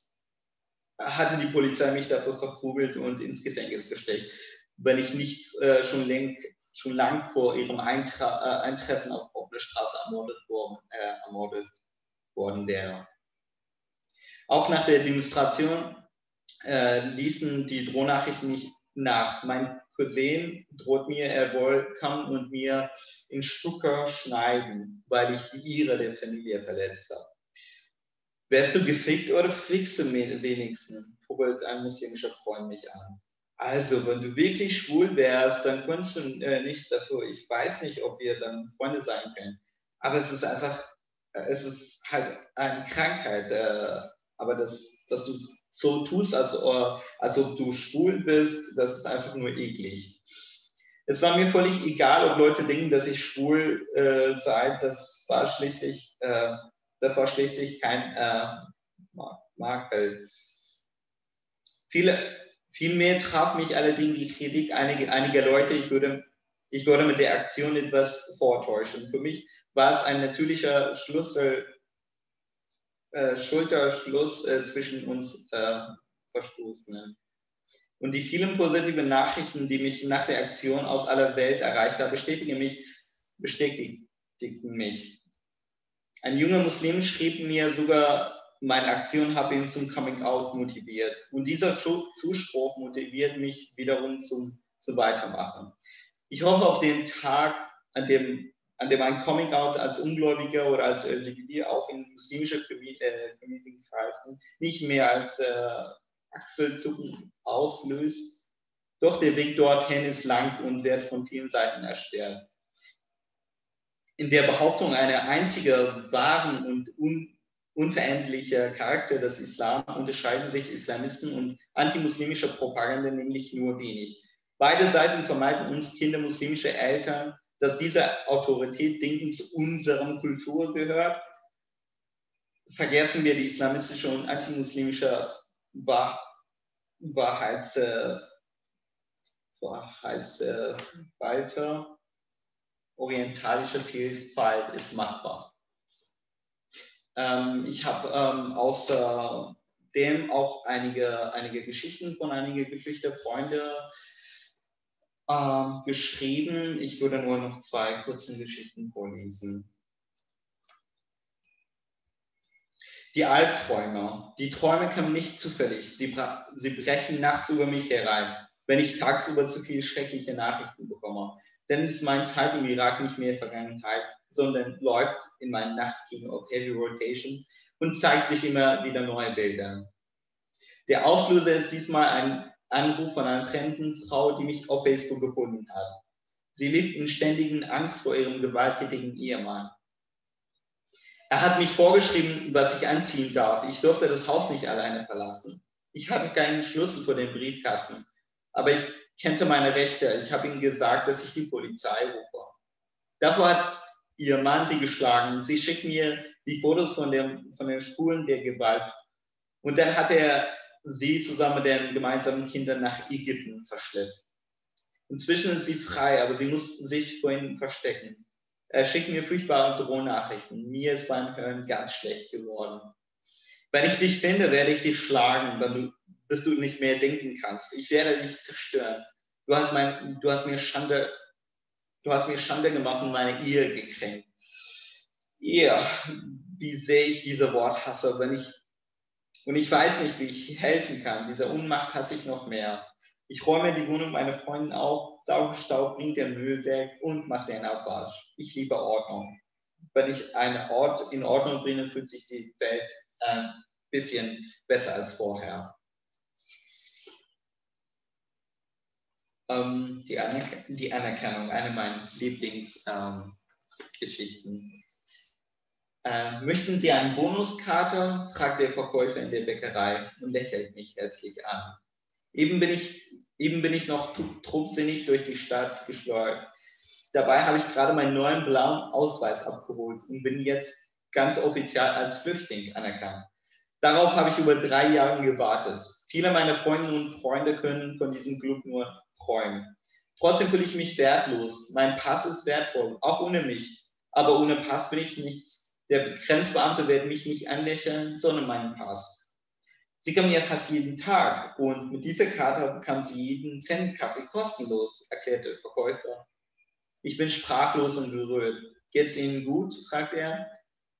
[SPEAKER 2] hatte die Polizei mich dafür verprügelt und ins Gefängnis gesteckt, wenn ich nicht äh, schon, läng, schon lang vor ihrem Eintra äh, Eintreffen auf offene Straße ermordet worden, äh, ermordet worden wäre. Auch nach der Demonstration äh, ließen die Drohnachrichten nicht nach. Mein Cousin droht mir, er wohl kommen und mir in Stucker schneiden, weil ich die Ihre der Familie verletzt habe. Wärst du gefickt oder fickst du wenigstens? Pubbelt ein muslimischer Freund mich an. Also, wenn du wirklich schwul wärst, dann kannst du äh, nichts dafür. Ich weiß nicht, ob wir dann Freunde sein können. Aber es ist einfach, äh, es ist halt eine Krankheit. Äh, aber das, dass du so tust, als, äh, als ob du schwul bist, das ist einfach nur eklig. Es war mir völlig egal, ob Leute denken, dass ich schwul äh, sei. Das war schließlich, das war schließlich kein äh, Makel. Viele, vielmehr traf mich allerdings die Kritik einiger, einiger Leute, ich würde, ich würde mit der Aktion etwas vortäuschen. Für mich war es ein natürlicher Schlüssel, äh, Schulterschluss äh, zwischen uns äh, Verstoßenen. Und die vielen positiven Nachrichten, die mich nach der Aktion aus aller Welt erreicht haben, bestätigen mich, bestätigten mich. Ein junger Muslim schrieb mir sogar, meine Aktion habe ihn zum Coming Out motiviert. Und dieser Zuspruch motiviert mich wiederum zum, zum Weitermachen. Ich hoffe auf den Tag, an dem an dem ein Coming Out als Ungläubiger oder als LGBT auch in muslimischer Community-Kreisen äh, nicht mehr als äh, Achselzucken auslöst. Doch der Weg dorthin ist lang und wird von vielen Seiten erschwert. In der Behauptung, eine einzige wahren und un unveränderlicher Charakter des Islam unterscheiden sich Islamisten und antimuslimische Propaganda nämlich nur wenig. Beide Seiten vermeiden uns Kinder muslimischer Eltern dass diese Autorität Denken zu unserem Kultur gehört, vergessen wir die islamistische und antimuslimische Wahr Wahrheits, äh, Wahrheitsweite. Orientalische Vielfalt ist machbar. Ähm, ich habe ähm, außerdem auch einige, einige Geschichten von einigen geflüchteten Freunden äh, geschrieben. Ich würde nur noch zwei kurze Geschichten vorlesen. Die Albträume. Die Träume kommen nicht zufällig. Sie, sie brechen nachts über mich herein, wenn ich tagsüber zu viele schreckliche Nachrichten bekomme. Denn ist meine Zeit im Irak nicht mehr Vergangenheit, sondern läuft in meinem Nachtkino auf Heavy Rotation und zeigt sich immer wieder neue Bilder. Der Auslöser ist diesmal ein Anruf von einer fremden Frau, die mich auf Facebook gefunden hat. Sie lebt in ständigen Angst vor ihrem gewalttätigen Ehemann. Er hat mich vorgeschrieben, was ich anziehen darf. Ich durfte das Haus nicht alleine verlassen. Ich hatte keinen Schlüssel für den Briefkasten, aber ich kannte meine Rechte. Ich habe ihm gesagt, dass ich die Polizei rufe. Davor hat ihr Mann sie geschlagen. Sie schickt mir die Fotos von, dem, von den Spuren der Gewalt. Und dann hat er sie zusammen mit den gemeinsamen Kindern nach Ägypten verschleppt. Inzwischen ist sie frei, aber sie mussten sich vor ihnen verstecken. Er schickt mir furchtbare Drohnachrichten. Mir ist beim Hören ganz schlecht geworden. Wenn ich dich finde, werde ich dich schlagen, wenn du, bis du nicht mehr denken kannst. Ich werde dich zerstören. Du hast, mein, du hast mir Schande, du hast mir Schande gemacht und meine Ehe gekränkt. Ja, wie sehr ich diese Wort hasse, wenn ich und ich weiß nicht, wie ich helfen kann. Diese Unmacht hasse ich noch mehr. Ich räume die Wohnung meiner Freundin auf, sauge Staub, bringe den Müll weg und mache den Abwasch. Ich liebe Ordnung. Wenn ich einen Ort in Ordnung bringe, fühlt sich die Welt ein bisschen besser als vorher. Ähm, die, Anerk die, Anerkennung, eine meiner Lieblingsgeschichten. Ähm, äh, möchten Sie eine Bonuskarte? fragt der Verkäufer in der Bäckerei und lächelt mich herzlich an. Eben bin ich, eben bin ich noch trubsinnig durch die Stadt geschleudert. Dabei habe ich gerade meinen neuen blauen Ausweis abgeholt und bin jetzt ganz offiziell als Flüchtling anerkannt. Darauf habe ich über drei Jahre gewartet. Viele meiner Freundinnen und Freunde können von diesem Glück nur träumen. Trotzdem fühle ich mich wertlos. Mein Pass ist wertvoll, auch ohne mich. Aber ohne Pass bin ich nichts. Der Grenzbeamte wird mich nicht anlächeln, sondern meinen Pass. Sie kommen ja fast jeden Tag und mit dieser Karte bekommen Sie jeden Cent Kaffee kostenlos, erklärte der Verkäufer. Ich bin sprachlos und berührt. Geht's Ihnen gut? fragt er.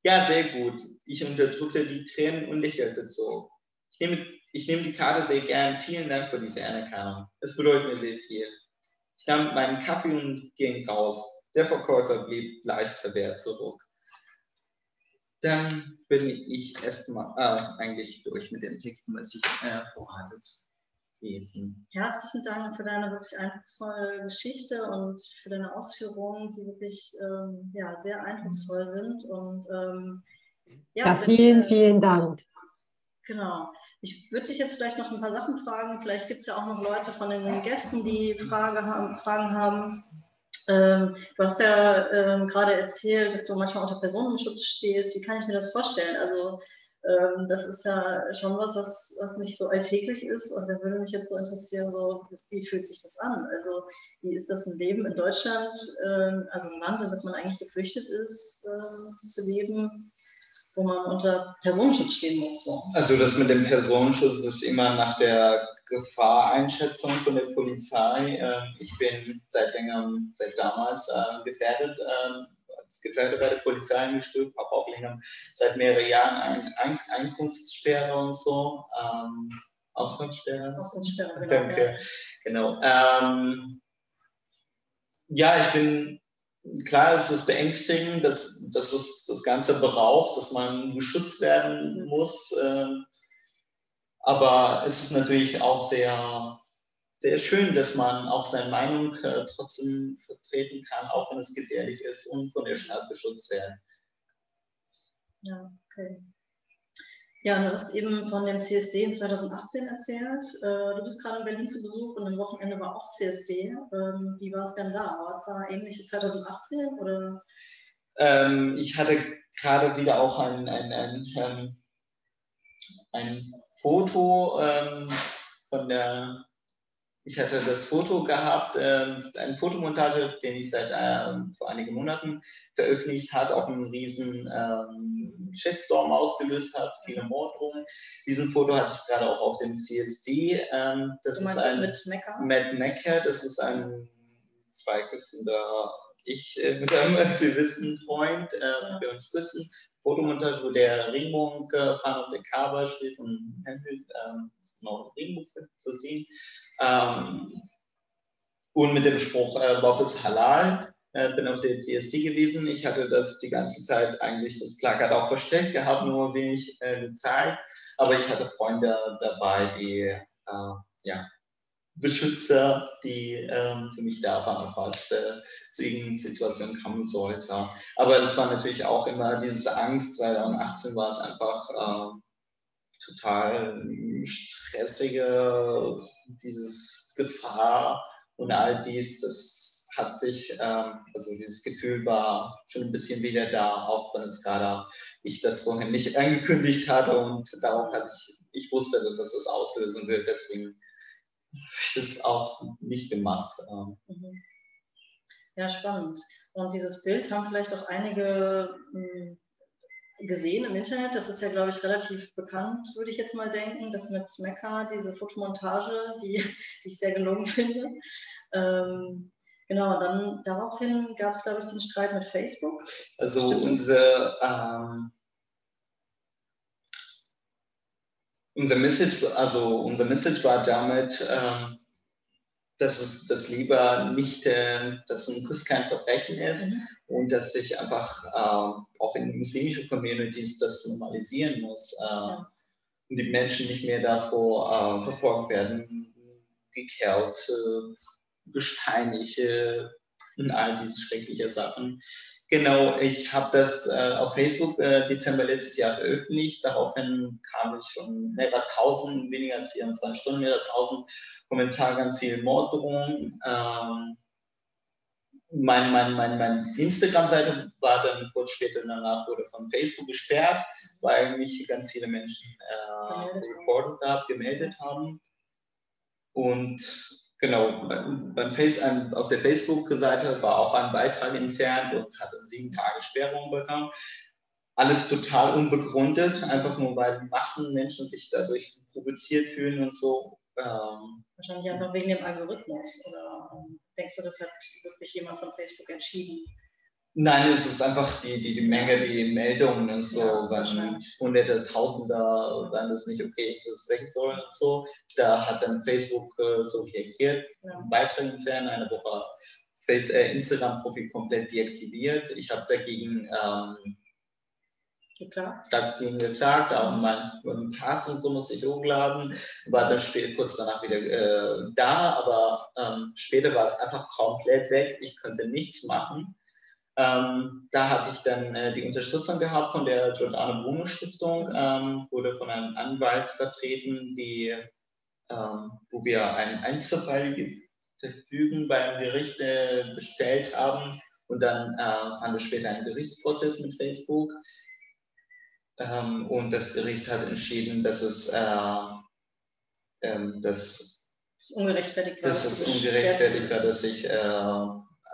[SPEAKER 2] Ja, sehr gut. Ich unterdrückte die Tränen und lächelte so. Ich nehme, ich nehme die Karte sehr gern. Vielen Dank für diese Anerkennung. Es bedeutet mir sehr viel. Ich nahm meinen Kaffee und ging raus. Der Verkäufer blieb leicht verwehrt zurück. Dann bin ich erstmal äh, eigentlich durch mit den Texten, was ich äh, vorhatte lesen.
[SPEAKER 3] Herzlichen Dank für deine wirklich eindrucksvolle Geschichte und für deine Ausführungen, die wirklich ähm, ja, sehr eindrucksvoll sind. Und, ähm,
[SPEAKER 1] ja, ja, vielen, ich, vielen Dank.
[SPEAKER 3] Genau. Ich würde dich jetzt vielleicht noch ein paar Sachen fragen. Vielleicht gibt es ja auch noch Leute von den Gästen, die Frage haben, Fragen haben. Ähm, du hast ja ähm, gerade erzählt, dass du manchmal unter Personenschutz stehst. Wie kann ich mir das vorstellen? Also ähm, das ist ja schon was, was, was nicht so alltäglich ist. Und da würde mich jetzt so interessieren, so, wie fühlt sich das an? Also wie ist das ein Leben in Deutschland, ähm, also ein Land, in das man eigentlich geflüchtet ist, äh, zu leben? Wo man unter Personenschutz stehen muss. So.
[SPEAKER 2] Also das mit dem Personenschutz ist immer nach der Gefahreinschätzung von der Polizei. Ähm, ich bin seit längerem, seit damals äh, gefährdet, ähm, als Gefährder bei der Polizei eingestuft, habe auch länger, seit mehreren Jahren ein, ein, Einkunftssperre und so. Ähm, Ausgangssperre. Ausgangssperre, genau. Danke. Genau. Ähm, ja, ich bin klar, es ist beängstigend, dass, dass es das Ganze braucht, dass man geschützt werden muss. Äh, aber es ist natürlich auch sehr, sehr schön, dass man auch seine Meinung äh, trotzdem vertreten kann, auch wenn es gefährlich ist und von der Stadt beschützt werden.
[SPEAKER 3] Ja, okay. Ja, du hast eben von dem CSD in 2018 erzählt. Äh, du bist gerade in Berlin zu Besuch und am Wochenende war auch CSD. Ähm, wie war es denn da? War es da ähnlich wie 2018 oder?
[SPEAKER 2] Ähm, ich hatte gerade wieder auch ein, ein, ein, ähm, ein Foto ähm, von der ich hatte das Foto gehabt, äh, eine Fotomontage, den ich seit äh, vor einigen Monaten veröffentlicht hat, auch einen riesen ähm, Shitstorm ausgelöst hat, viele Morddrohungen. Diesen Foto hatte ich gerade auch auf dem CSD. Ähm, das
[SPEAKER 3] du
[SPEAKER 2] ist
[SPEAKER 3] ein das mit Mecca?
[SPEAKER 2] Matt Mecca, das ist ein zweiküssender ich äh, mit einem Aktivistenfreund, äh, ja. wir uns küssen. Fotomontage, wo der gefahren auf der Kaber steht und Hempel ähm, ist genau Regenbogen zu sehen. Ähm, und mit dem Spruch, äh, Bob halal, äh, bin auf der CSD gewesen. Ich hatte das die ganze Zeit eigentlich, das Plakat auch versteckt gehabt, nur wenig äh, gezeigt. Aber ich hatte Freunde dabei, die äh, ja, Beschützer, die ähm, für mich da waren, falls äh, zu irgendeiner Situation kommen sollte. Aber das war natürlich auch immer diese Angst. 2018 war es einfach äh, total stressige, dieses Gefahr und all dies, das hat sich, ähm, also dieses Gefühl war schon ein bisschen wieder da, auch wenn es gerade ich das vorhin nicht angekündigt hatte und darauf hatte ich, ich wusste, dass es auslösen wird, deswegen habe ich das auch nicht gemacht. Ähm. Mhm.
[SPEAKER 3] Ja, spannend. Und dieses Bild haben vielleicht auch einige hm, gesehen im Internet. Das ist ja, glaube ich, relativ bekannt, würde ich jetzt mal denken. Das mit Mecca, diese Fotomontage, die, die ich sehr gelungen finde. Ähm, genau, dann daraufhin gab es, glaube ich, den Streit mit Facebook.
[SPEAKER 2] Also unsere ähm, unser Message, also unser Message war damit, äh, dass es das lieber nicht, äh, dass ein Kuss kein Verbrechen ist mhm. und dass sich einfach äh, auch in muslimischen Communities das normalisieren muss äh, und die Menschen nicht mehr davor äh, verfolgt werden, gekerlt, gesteinigt und all diese schrecklichen Sachen. Genau, ich habe das äh, auf Facebook äh, Dezember letztes Jahr veröffentlicht. Daraufhin kam ich schon mehrere tausend, weniger als 24 Stunden, mehrere tausend Kommentare, ganz viele Morddrohungen. Ähm, mein, mein, mein, meine Instagram-Seite war dann kurz später danach wurde von Facebook gesperrt, weil mich ganz viele Menschen äh, gemeldet haben. Und Genau, beim Face, auf der Facebook-Seite war auch ein Beitrag entfernt und hatte sieben Tage Sperrung bekommen. Alles total unbegründet, einfach nur weil Massenmenschen sich dadurch provoziert fühlen und so. Ähm,
[SPEAKER 3] Wahrscheinlich einfach wegen dem Algorithmus. Oder ähm, denkst du, das hat wirklich jemand von Facebook entschieden?
[SPEAKER 2] Nein, es ist einfach die, die, die Menge, die Meldungen und so,
[SPEAKER 3] Ja, wahrscheinlich.
[SPEAKER 2] hunderte, tausender, wenn das nicht okay ist, dass es weg soll und so. Da hat dann Facebook äh, so reagiert,
[SPEAKER 3] Ja.
[SPEAKER 2] Beiträge entfernen, eine Woche äh, Instagram-Profil komplett deaktiviert. Ich habe dagegen, ähm,
[SPEAKER 3] Geklagt?
[SPEAKER 2] dagegen geklagt, auch mein, mein Pass und so muss ich hochladen, war dann später kurz danach wieder äh, da, aber ähm, später war es einfach komplett weg. Ich konnte nichts machen. Ähm, da hatte ich dann äh, die Unterstützung gehabt von der Giordano Bruno Stiftung, ähm, wurde von einem Anwalt vertreten, die, ähm, wo wir einen Einzelfall verfügen beim Gericht äh, bestellt haben und dann äh, fand es später ein Gerichtsprozess mit Facebook ähm, und das Gericht hat entschieden, dass es äh, dass,
[SPEAKER 3] Das ist ungerechtfertigt. war.
[SPEAKER 2] dass es ungerechtfertigt war, dass ich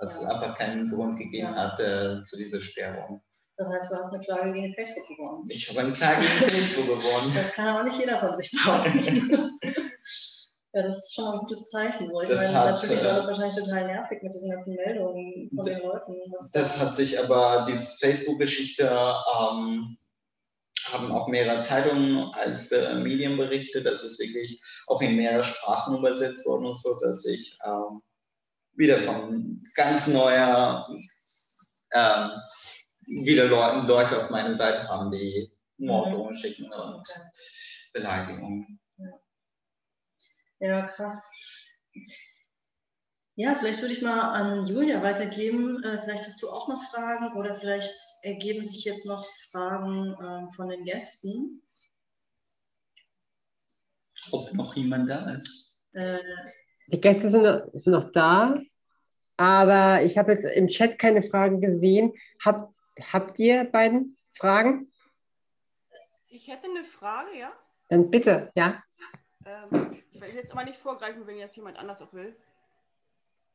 [SPEAKER 2] äh, es einfach keinen Grund gegeben
[SPEAKER 3] Ja.
[SPEAKER 2] hat äh, zu dieser Sperrung.
[SPEAKER 3] Das heißt, du hast eine Klage gegen Facebook gewonnen.
[SPEAKER 2] Ich habe einen Klage gegen Facebook gewonnen.
[SPEAKER 3] Das kann aber nicht jeder von sich behaupten. ja, das ist schon mal ein gutes Zeichen. So. Ich
[SPEAKER 2] Das
[SPEAKER 3] meine,
[SPEAKER 2] hat,
[SPEAKER 3] natürlich
[SPEAKER 2] äh,
[SPEAKER 3] war das wahrscheinlich total nervig mit diesen ganzen Meldungen von den Leuten.
[SPEAKER 2] Das
[SPEAKER 3] da-
[SPEAKER 2] hat sich aber, diese Facebook-Geschichte ähm, haben auch mehrere Zeitungen als äh, Medien berichtet. Das ist wirklich auch in mehrere Sprachen übersetzt worden und so, dass ich ähm, wieder von ganz neuer ähm, wieder Leute, Leute auf meiner Seite haben, die Morddrohungen schicken und. Beleidigungen.
[SPEAKER 3] Ja, krass. Ja, vielleicht würde ich mal an Julia weitergeben. Äh, Vielleicht hast du auch noch Fragen oder vielleicht ergeben sich jetzt noch Fragen ähm, von den Gästen.
[SPEAKER 2] Ob noch jemand da ist?
[SPEAKER 3] Äh,
[SPEAKER 1] Die Gäste sind noch, sind noch da, aber ich habe jetzt im Chat keine Fragen gesehen. Hab, habt ihr beiden Fragen?
[SPEAKER 4] Ich hätte eine Frage, ja?
[SPEAKER 1] Dann bitte, ja.
[SPEAKER 4] Ähm, ich will jetzt aber nicht vorgreifen, wenn jetzt jemand anders auch will.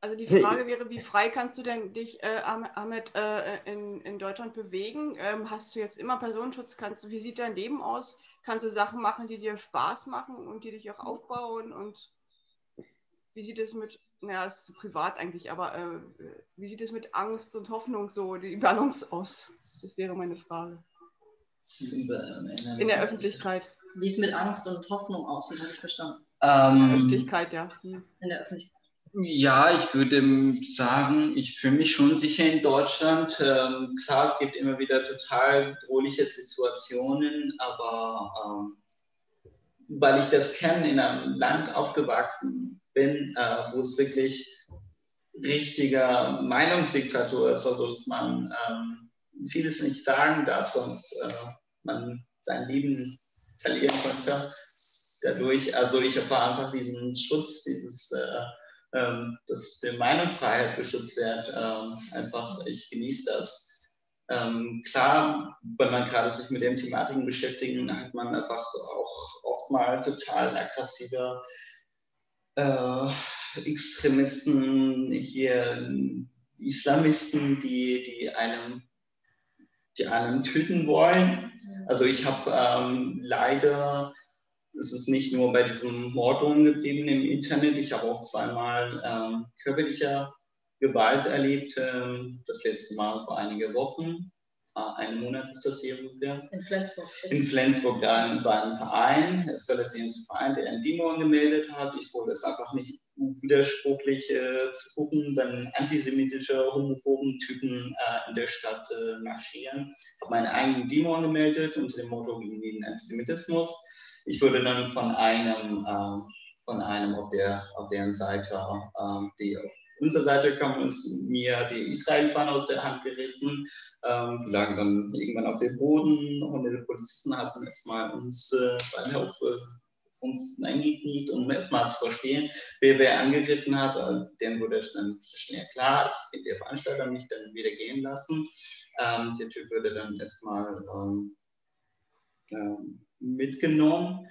[SPEAKER 4] Also die Frage wäre, wie frei kannst du denn dich, äh, Ahmed, Ahmed, äh, in, in Deutschland bewegen? Ähm, hast du jetzt immer Personenschutz? Kannst du, wie sieht dein Leben aus? Kannst du Sachen machen, die dir Spaß machen und die dich auch aufbauen? Und wie sieht es mit, naja, ist zu privat eigentlich, aber äh, wie sieht es mit Angst und Hoffnung so, die Balance aus? Das wäre meine Frage. In der Öffentlichkeit.
[SPEAKER 3] wie es mit Angst und Hoffnung aussieht, habe ich verstanden.
[SPEAKER 2] Ähm,
[SPEAKER 4] Öffentlichkeit, ja. Hm.
[SPEAKER 3] In der Öffentlichkeit.
[SPEAKER 2] Ja, ich würde sagen, ich fühle mich schon sicher in Deutschland. Ähm, klar, es gibt immer wieder total bedrohliche Situationen, aber ähm, weil ich das kenne, in einem Land aufgewachsen bin, äh, wo es wirklich richtiger Meinungsdiktatur ist, also dass man ähm, vieles nicht sagen darf, sonst äh, man sein Leben verlieren könnte. Dadurch, also ich erfahre einfach diesen Schutz, dieses äh, ähm, dass die Meinungsfreiheit geschützt wird. Ähm, einfach, ich genieße das. Ähm, klar, wenn man gerade sich mit den Thematiken beschäftigt, hat man einfach auch oft mal total aggressive äh, Extremisten, hier Islamisten, die, die einem die einen töten wollen. Also ich habe ähm, leider es ist nicht nur bei diesen Mordungen geblieben im Internet. Ich habe auch zweimal ähm, körperliche Gewalt erlebt. Ähm, das letzte Mal vor einigen Wochen. Äh, einen Monat ist das hier ungefähr.
[SPEAKER 3] In Flensburg.
[SPEAKER 2] In Flensburg da war ein Verein, es war Verein, der ein Demo angemeldet hat. Ich wollte es einfach nicht widersprüchlich äh, zu gucken, wenn antisemitische, homophoben Typen äh, in der Stadt äh, marschieren. Ich habe meine eigene Demo angemeldet unter dem Motto gegen den Antisemitismus ich wurde dann von einem, äh, von einem auf, der, auf deren Seite, äh, die auf unserer Seite kam, ist mir die Israel-Fahne aus der Hand gerissen. Ähm, die lagen dann irgendwann auf dem Boden. Hunderte Polizisten hatten erstmal uns äh, beim auf, äh, uns eingekniet, um erstmal zu verstehen, wer wer angegriffen hat. Äh, dem wurde dann schnell klar, ich bin der Veranstalter, mich dann wieder gehen lassen. Ähm, der Typ wurde dann erstmal ähm, ähm, mitgenommen.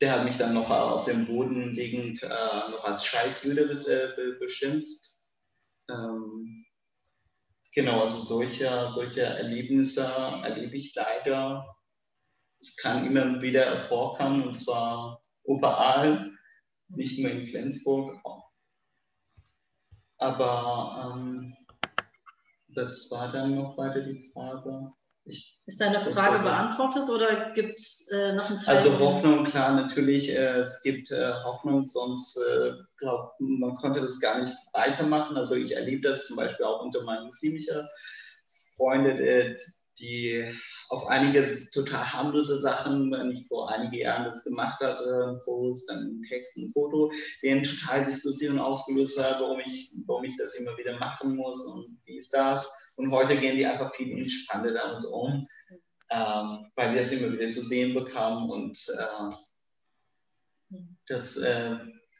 [SPEAKER 2] Der hat mich dann noch auf dem Boden liegend äh, noch als Scheißjüde be be beschimpft. Ähm, genau, also solche, solche Erlebnisse erlebe ich leider. Es kann immer wieder vorkommen, und zwar überall. nicht nur in Flensburg. Aber ähm, was war dann noch weiter die Frage?
[SPEAKER 3] Ist deine Frage beantwortet oder gibt es äh, noch einen Teil?
[SPEAKER 2] Also Hoffnung, klar, natürlich, äh, es gibt äh, Hoffnung, sonst äh, glaubt man konnte das gar nicht weitermachen. Also ich erlebe das zum Beispiel auch unter meinen muslimischen Freunden, äh, die auf einige total harmlose Sachen, wenn ich vor einigen Jahren das gemacht hatte, Post, dann Text, ein Foto, den total Diskussionen ausgelöst hat, warum ich, warum ich das immer wieder machen muss und wie ist das. Und heute gehen die einfach viel entspannter damit um, ähm, weil wir es immer wieder zu sehen bekamen und äh, das äh,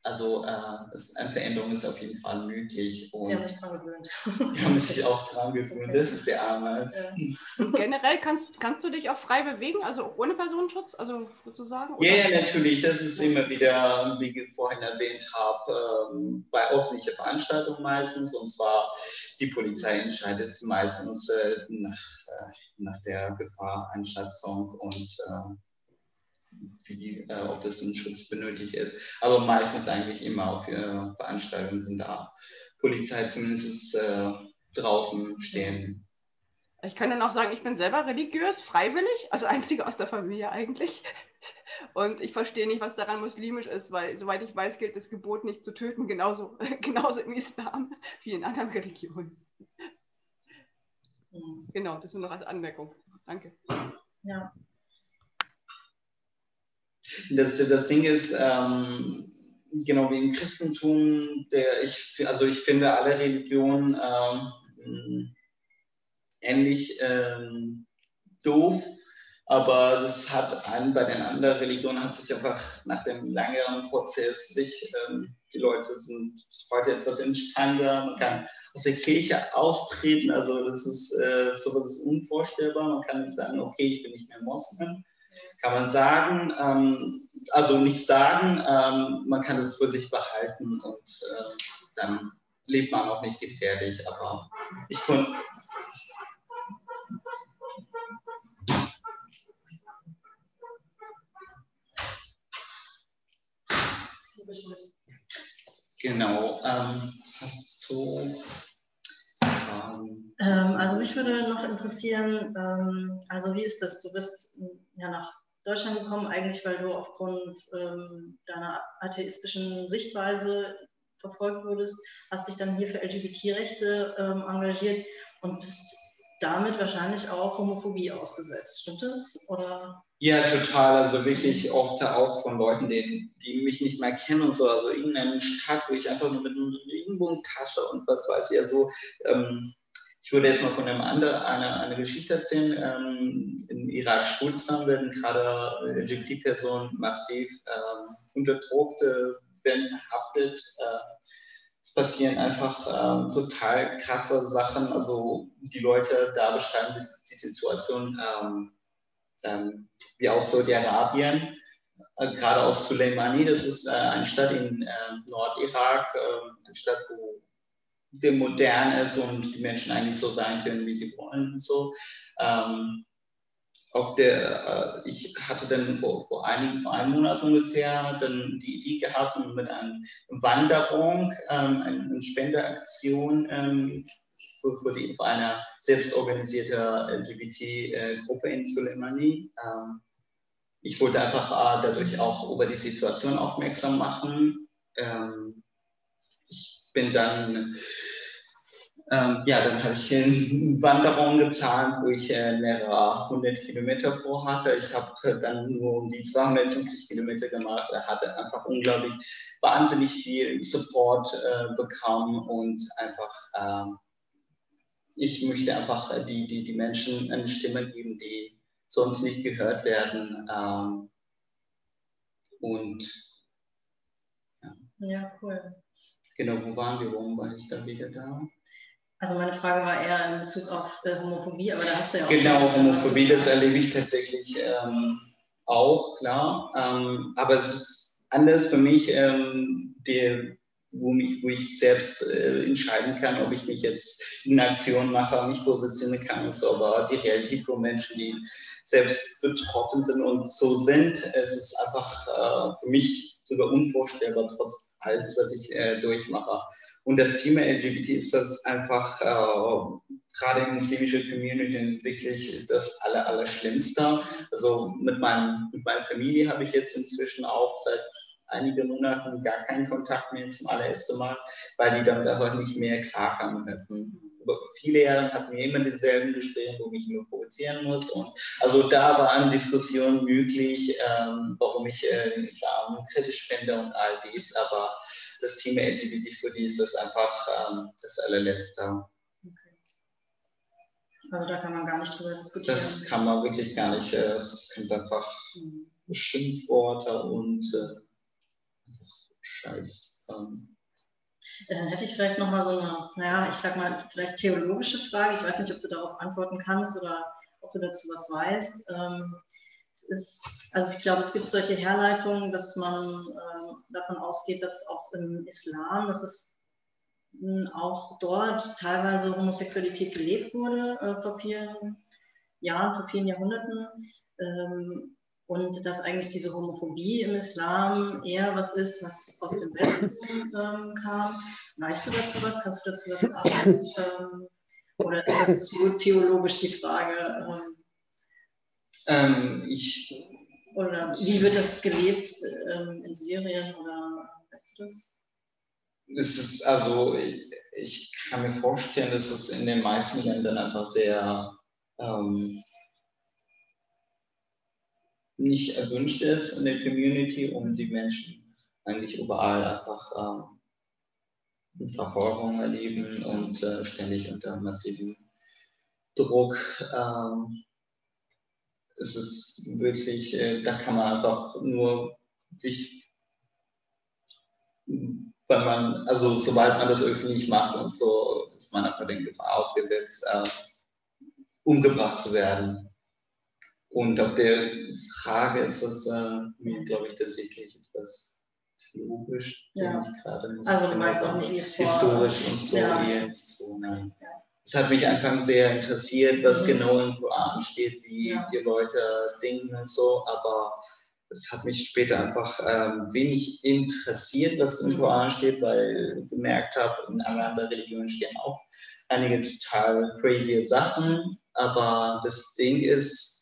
[SPEAKER 2] also äh, es, eine Veränderung ist auf jeden Fall nötig.
[SPEAKER 3] Und Sie haben sich daran gewöhnt.
[SPEAKER 2] Die haben sich auch daran gewöhnt, okay. das ist der Arme.
[SPEAKER 4] Ja. Generell kannst, kannst du dich auch frei bewegen, also ohne Personenschutz, also sozusagen?
[SPEAKER 2] Ja, yeah, natürlich, das ist immer wieder, wie ich vorhin erwähnt habe, ähm, bei öffentlichen Veranstaltungen meistens. Und zwar die Polizei entscheidet meistens äh, nach, äh, nach der Gefahreinschätzung und äh, wie, äh, ob das ein Schutz benötigt ist. Aber meistens eigentlich immer auf äh, Veranstaltungen sind da Polizei zumindest äh, draußen stehen.
[SPEAKER 4] Ich kann dann auch sagen, ich bin selber religiös, freiwillig, also einzige aus der Familie eigentlich. Und ich verstehe nicht, was daran muslimisch ist, weil soweit ich weiß, gilt das Gebot nicht zu töten, genauso, genauso im Islam wie in anderen Religionen. Genau, das nur noch als Anmerkung. Danke.
[SPEAKER 3] Ja.
[SPEAKER 2] Das, das Ding ist, ähm, genau wie im Christentum, der ich, also ich finde alle Religionen ähm, ähnlich ähm, doof, aber das hat einen bei den anderen Religionen hat sich einfach nach dem langeren Prozess sich, ähm, die Leute sind heute etwas entspannter, man kann aus der Kirche austreten, also das ist äh, sowas ist unvorstellbar, man kann nicht sagen, okay, ich bin nicht mehr Moslem kann man sagen, ähm, also nicht sagen, ähm, man kann es für sich behalten und äh, dann lebt man auch nicht gefährlich, aber ich konnte. Genau, ähm, hast du
[SPEAKER 3] ähm, also mich würde noch interessieren, ähm, also wie ist das? Du bist ja nach Deutschland gekommen, eigentlich weil du aufgrund ähm, deiner atheistischen Sichtweise verfolgt wurdest, hast dich dann hier für LGBT-Rechte ähm, engagiert und bist damit wahrscheinlich auch Homophobie ausgesetzt. Stimmt das? Oder?
[SPEAKER 2] Ja, total. Also wirklich oft auch von Leuten, die, die mich nicht mehr kennen und so. Also irgendeine Stadt, wo ich einfach nur mit einer Regenbogentasche und was weiß ich, also ähm, ich würde jetzt mal von einem anderen eine, eine Geschichte erzählen. Ähm, Im Irak Schulzam werden gerade LGBT-Personen massiv ähm, unterdruckt, äh, werden verhaftet. Äh, es passieren einfach äh, total krasse Sachen. Also die Leute da beschreiben die, die Situation ähm, ähm wie aus Saudi-Arabien, äh, gerade aus Suleimani. Das ist äh, eine Stadt in äh, Nordirak, eine Stadt, wo sehr modern ist und die Menschen eigentlich so sein können, wie sie wollen und so. Ähm, auf der, äh, ich hatte dann vor, vor einigen, vor einem Monat ungefähr dann die Idee gehabt, mit einer Wanderung, ähm, eine Spenderaktion ähm, für, für, die, für eine selbstorganisierte LGBT-Gruppe in Soleimani. Ähm, ich wollte einfach äh, dadurch auch über die Situation aufmerksam machen. Ähm, bin dann, ähm, ja, dann hatte ich eine Wanderung geplant, wo ich äh, mehrere hundert Kilometer vorhatte. Ich habe dann nur um die 250 Kilometer gemacht. Er hatte einfach unglaublich wahnsinnig viel Support äh, bekommen und einfach, äh, ich möchte einfach die, die, die Menschen eine Stimme geben, die sonst nicht gehört werden. Ähm, und
[SPEAKER 3] ja. ja, cool.
[SPEAKER 2] Genau, wo waren wir? Warum war ich dann wieder da?
[SPEAKER 3] Also meine Frage war eher in Bezug auf äh, Homophobie, aber da hast du ja auch...
[SPEAKER 2] Genau, Homophobie, das erlebe ich tatsächlich ähm, auch, klar. Ähm, aber es ist anders für mich, ähm, der, wo, mich, wo ich selbst äh, entscheiden kann, ob ich mich jetzt in Aktion mache, mich positionieren kann und so. Aber die Realität von Menschen, die selbst betroffen sind und so sind, es ist einfach äh, für mich sogar unvorstellbar, trotz alles, was ich äh, durchmache. Und das Thema LGBT ist das einfach äh, gerade in muslimischer Community wirklich das aller, aller Schlimmste. Also mit, meinem, mit meiner Familie habe ich jetzt inzwischen auch seit einigen Monaten gar keinen Kontakt mehr zum allerersten Mal, weil die damit einfach nicht mehr klarkommen könnten. Viele Jahre hatten wir immer dieselben Gespräche, wo ich nur provozieren muss. Und also da war eine Diskussion möglich, ähm, warum ich äh, den Islam kritisch finde und all dies. Aber das Thema LGBT für die ist das einfach ähm, das allerletzte.
[SPEAKER 3] Also da kann man gar nicht drüber diskutieren.
[SPEAKER 2] Das kann man wirklich gar nicht. Äh, es sind einfach mhm. Schimpfworte und äh, einfach Scheiß. Ähm.
[SPEAKER 3] Dann hätte ich vielleicht nochmal so eine, naja, ich sag mal, vielleicht theologische Frage. Ich weiß nicht, ob du darauf antworten kannst oder ob du dazu was weißt. Ähm, es ist, also ich glaube, es gibt solche Herleitungen, dass man äh, davon ausgeht, dass auch im Islam, dass es auch dort teilweise Homosexualität gelebt wurde äh, vor vielen Jahren, vor vielen Jahrhunderten. Und dass eigentlich diese Homophobie im Islam eher was ist, was aus dem Westen ähm, kam. Weißt du dazu was? Kannst du dazu was sagen? Ähm, oder ist das zu theologisch die Frage?
[SPEAKER 2] Ähm, ähm ich,
[SPEAKER 3] oder wie wird das gelebt ähm, in Syrien? Oder weißt du das?
[SPEAKER 2] es ist also, ich, ich, kann mir vorstellen, dass es in den meisten Ländern einfach sehr ähm, nicht erwünscht ist in der Community und die Menschen eigentlich überall einfach ähm, Verfolgung erleben und äh, ständig unter massivem Druck. Ähm, es ist wirklich, äh, da kann man einfach nur sich weil man, also sobald man das öffentlich macht und so, ist man einfach den Gefahr ausgesetzt, äh, umgebracht zu werden. Und auf der Frage ist es äh, mir, glaube ich, tatsächlich etwas logisch,
[SPEAKER 3] ja. ich gerade nicht. Also du weißt auch nicht, wie es
[SPEAKER 2] Historisch und so ja. eher so, nein. Ja. Es hat mich einfach sehr interessiert, was mhm. genau im Koran steht, wie ja. die Leute denken und so, aber es hat mich später einfach ähm, wenig interessiert, was im mhm. Koran steht, weil ich gemerkt habe, in anderen Religionen stehen auch einige total crazy Sachen. Aber das Ding ist,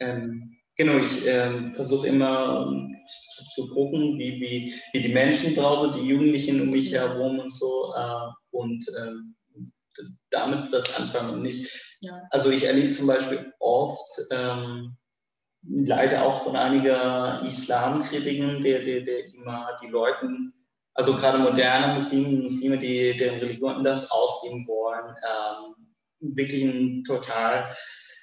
[SPEAKER 2] ähm, genau, ich ähm, versuche immer zu, zu, gucken, wie, wie, wie die Menschen drauf sind, die Jugendlichen um mich herum und so. Äh, und ähm, damit was anfangen und nicht. Ja. Also ich erlebe zum Beispiel oft, ähm, leider auch von einiger Islamkritiken, der, der, der immer die Leuten, also gerade moderne Muslime, Muslime, die deren Religion das ausleben wollen, ähm, wirklich ein total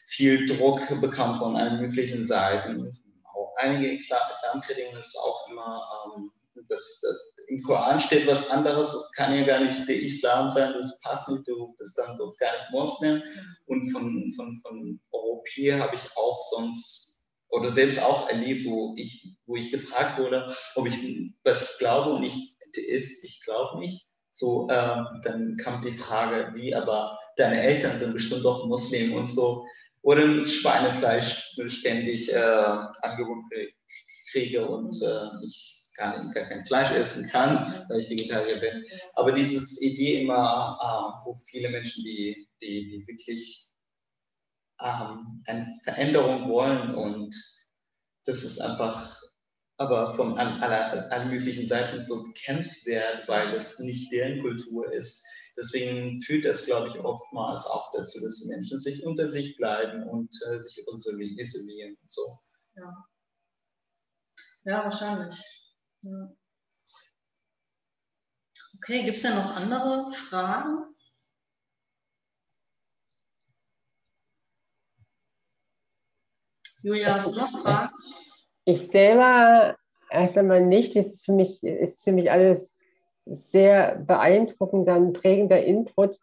[SPEAKER 2] viel Druck bekommen von allen möglichen Seiten. Auch einige Islam Islamkritiken ist auch immer, ähm, das, das, im Koran steht was anderes, das kann ja gar nicht der Islam sein, das passt nicht, du bist dann sonst gar nicht Moslem. Und von, von, von Europäer habe ich auch sonst oder selbst auch erlebt, wo ich, wo ich gefragt wurde, ob ich was glaube und ich ist, ich glaube nicht. So, ähm, dann kam die Frage, wie, aber deine Eltern sind bestimmt doch Muslim und so. Oder mit Schweinefleisch ständig äh, angeboten kriege und äh, ich gar, nicht, gar kein Fleisch essen kann, weil ich Vegetarier bin. Aber diese Idee immer, äh, wo viele Menschen, die, die, die wirklich ähm, eine Veränderung wollen und das ist einfach aber von allen möglichen Seiten so bekämpft wird, weil das nicht deren Kultur ist. Deswegen führt das, glaube ich, oftmals auch dazu, dass die Menschen sich unter sich bleiben und äh, sich isolieren und so.
[SPEAKER 3] Ja, ja wahrscheinlich. Ja. Okay, gibt es da noch andere Fragen? Julia, hast du noch Fragen?
[SPEAKER 1] Ich selber erst einmal nicht. Das ist für mich, ist für mich alles sehr beeindruckender und prägender Input.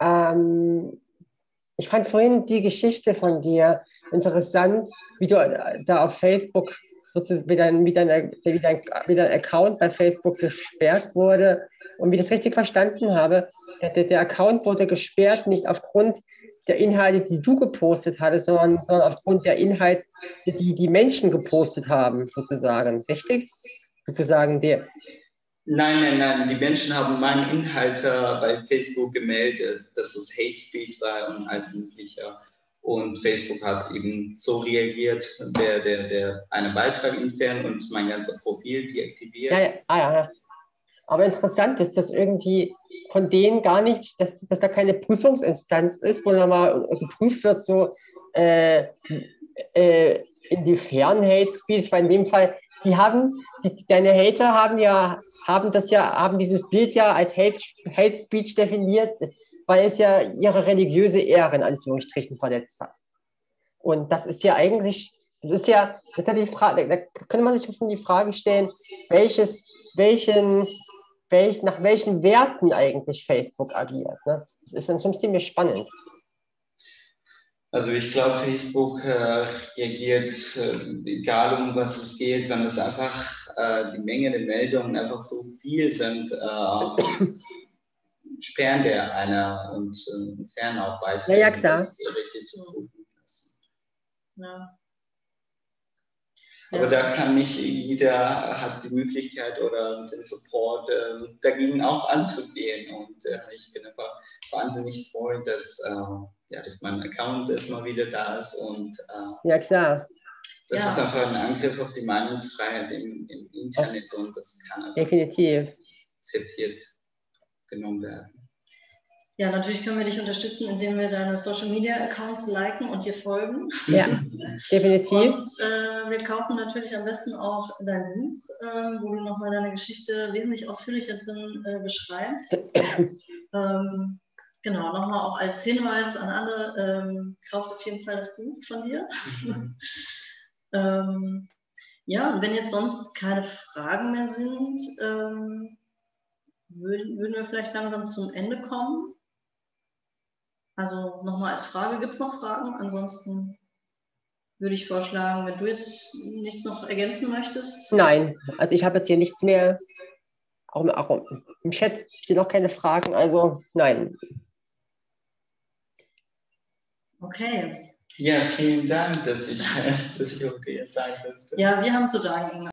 [SPEAKER 1] Ähm, ich fand vorhin die Geschichte von dir interessant, wie du da auf Facebook wie dein, wie, dein, wie, Account bei Facebook gesperrt wurde. Und wie ich das richtig verstanden habe, der, der Account wurde gesperrt, nicht aufgrund der Inhalte, die du gepostet hattest, sondern, sondern aufgrund der Inhalte, die die Menschen gepostet haben, sozusagen. Richtig? sozusagen der.
[SPEAKER 2] Nein, nein, nein. Die Menschen haben meinen Inhalt äh, bei Facebook gemeldet, dass es Hate Speech sei und alles Mögliche. Und Facebook hat eben so reagiert, der, der, der einen Beitrag entfernt und mein ganzes Profil deaktiviert.
[SPEAKER 1] Ja, ja, ah, ja. Aber interessant ist, dass irgendwie von denen gar nicht, dass, dass da keine Prüfungsinstanz ist, wo nochmal geprüft wird, so äh, äh, inwiefern Hate Speech, weil in dem Fall, die haben, die, deine Hater haben ja, haben das ja, haben dieses Bild ja als Hate, Hate Speech definiert, weil es ja ihre religiöse Ehre in Anführungsstrichen verletzt hat. Und das ist ja eigentlich, das ist ja, das ist ja die Frage, da könnte man sich schon die Frage stellen, welches, welchen, welch, nach welchen Werten eigentlich Facebook agiert. Ne? Das ist dann schon ziemlich spannend.
[SPEAKER 2] Also ich glaube, Facebook äh, reagiert, äh, egal um was es geht, wenn es einfach äh, die Menge der Meldungen einfach so viel sind, äh, sperren der einer und äh, Beiträge,
[SPEAKER 1] Ja, ja, klar.
[SPEAKER 2] das richtig zu prüfen ist.
[SPEAKER 3] Ja.
[SPEAKER 2] Aber
[SPEAKER 3] Ja.
[SPEAKER 2] da kann nicht jeder hat die Möglichkeit oder den Support äh, dagegen auch anzugehen. Und äh, ich bin einfach wahnsinnig froh, dass, äh, ja, dass mein Account erstmal wieder da ist und äh,
[SPEAKER 1] Ja, klar,
[SPEAKER 2] das
[SPEAKER 3] Ja.
[SPEAKER 2] ist einfach ein Angriff auf die Meinungsfreiheit im, im Internet und das kann einfach
[SPEAKER 1] definitiv.
[SPEAKER 2] akzeptiert genommen werden.
[SPEAKER 3] ja, natürlich können wir dich unterstützen, indem wir deine Social Media Accounts liken und dir folgen.
[SPEAKER 1] Ja, definitiv.
[SPEAKER 3] Und äh, wir kaufen natürlich am besten auch dein Buch, äh, wo du nochmal deine Geschichte wesentlich ausführlicher drin äh, beschreibst. ähm, genau, nochmal auch als Hinweis an alle, ähm, kauft auf jeden Fall das Buch von dir. ähm, ja, und wenn jetzt sonst keine Fragen mehr sind, ähm, würden, würden wir vielleicht langsam zum Ende kommen. Also nochmal als Frage, gibt es noch Fragen? Ansonsten würde ich vorschlagen, wenn du jetzt nichts noch ergänzen möchtest.
[SPEAKER 1] Nein, also ich habe jetzt hier nichts mehr. Auch, im- auch im Chat stehen auch keine Fragen, also nein.
[SPEAKER 3] Okay.
[SPEAKER 2] Ja, vielen Dank, dass ich, dass ich auch hier sein durfte.
[SPEAKER 3] Ja, wir haben zu danken.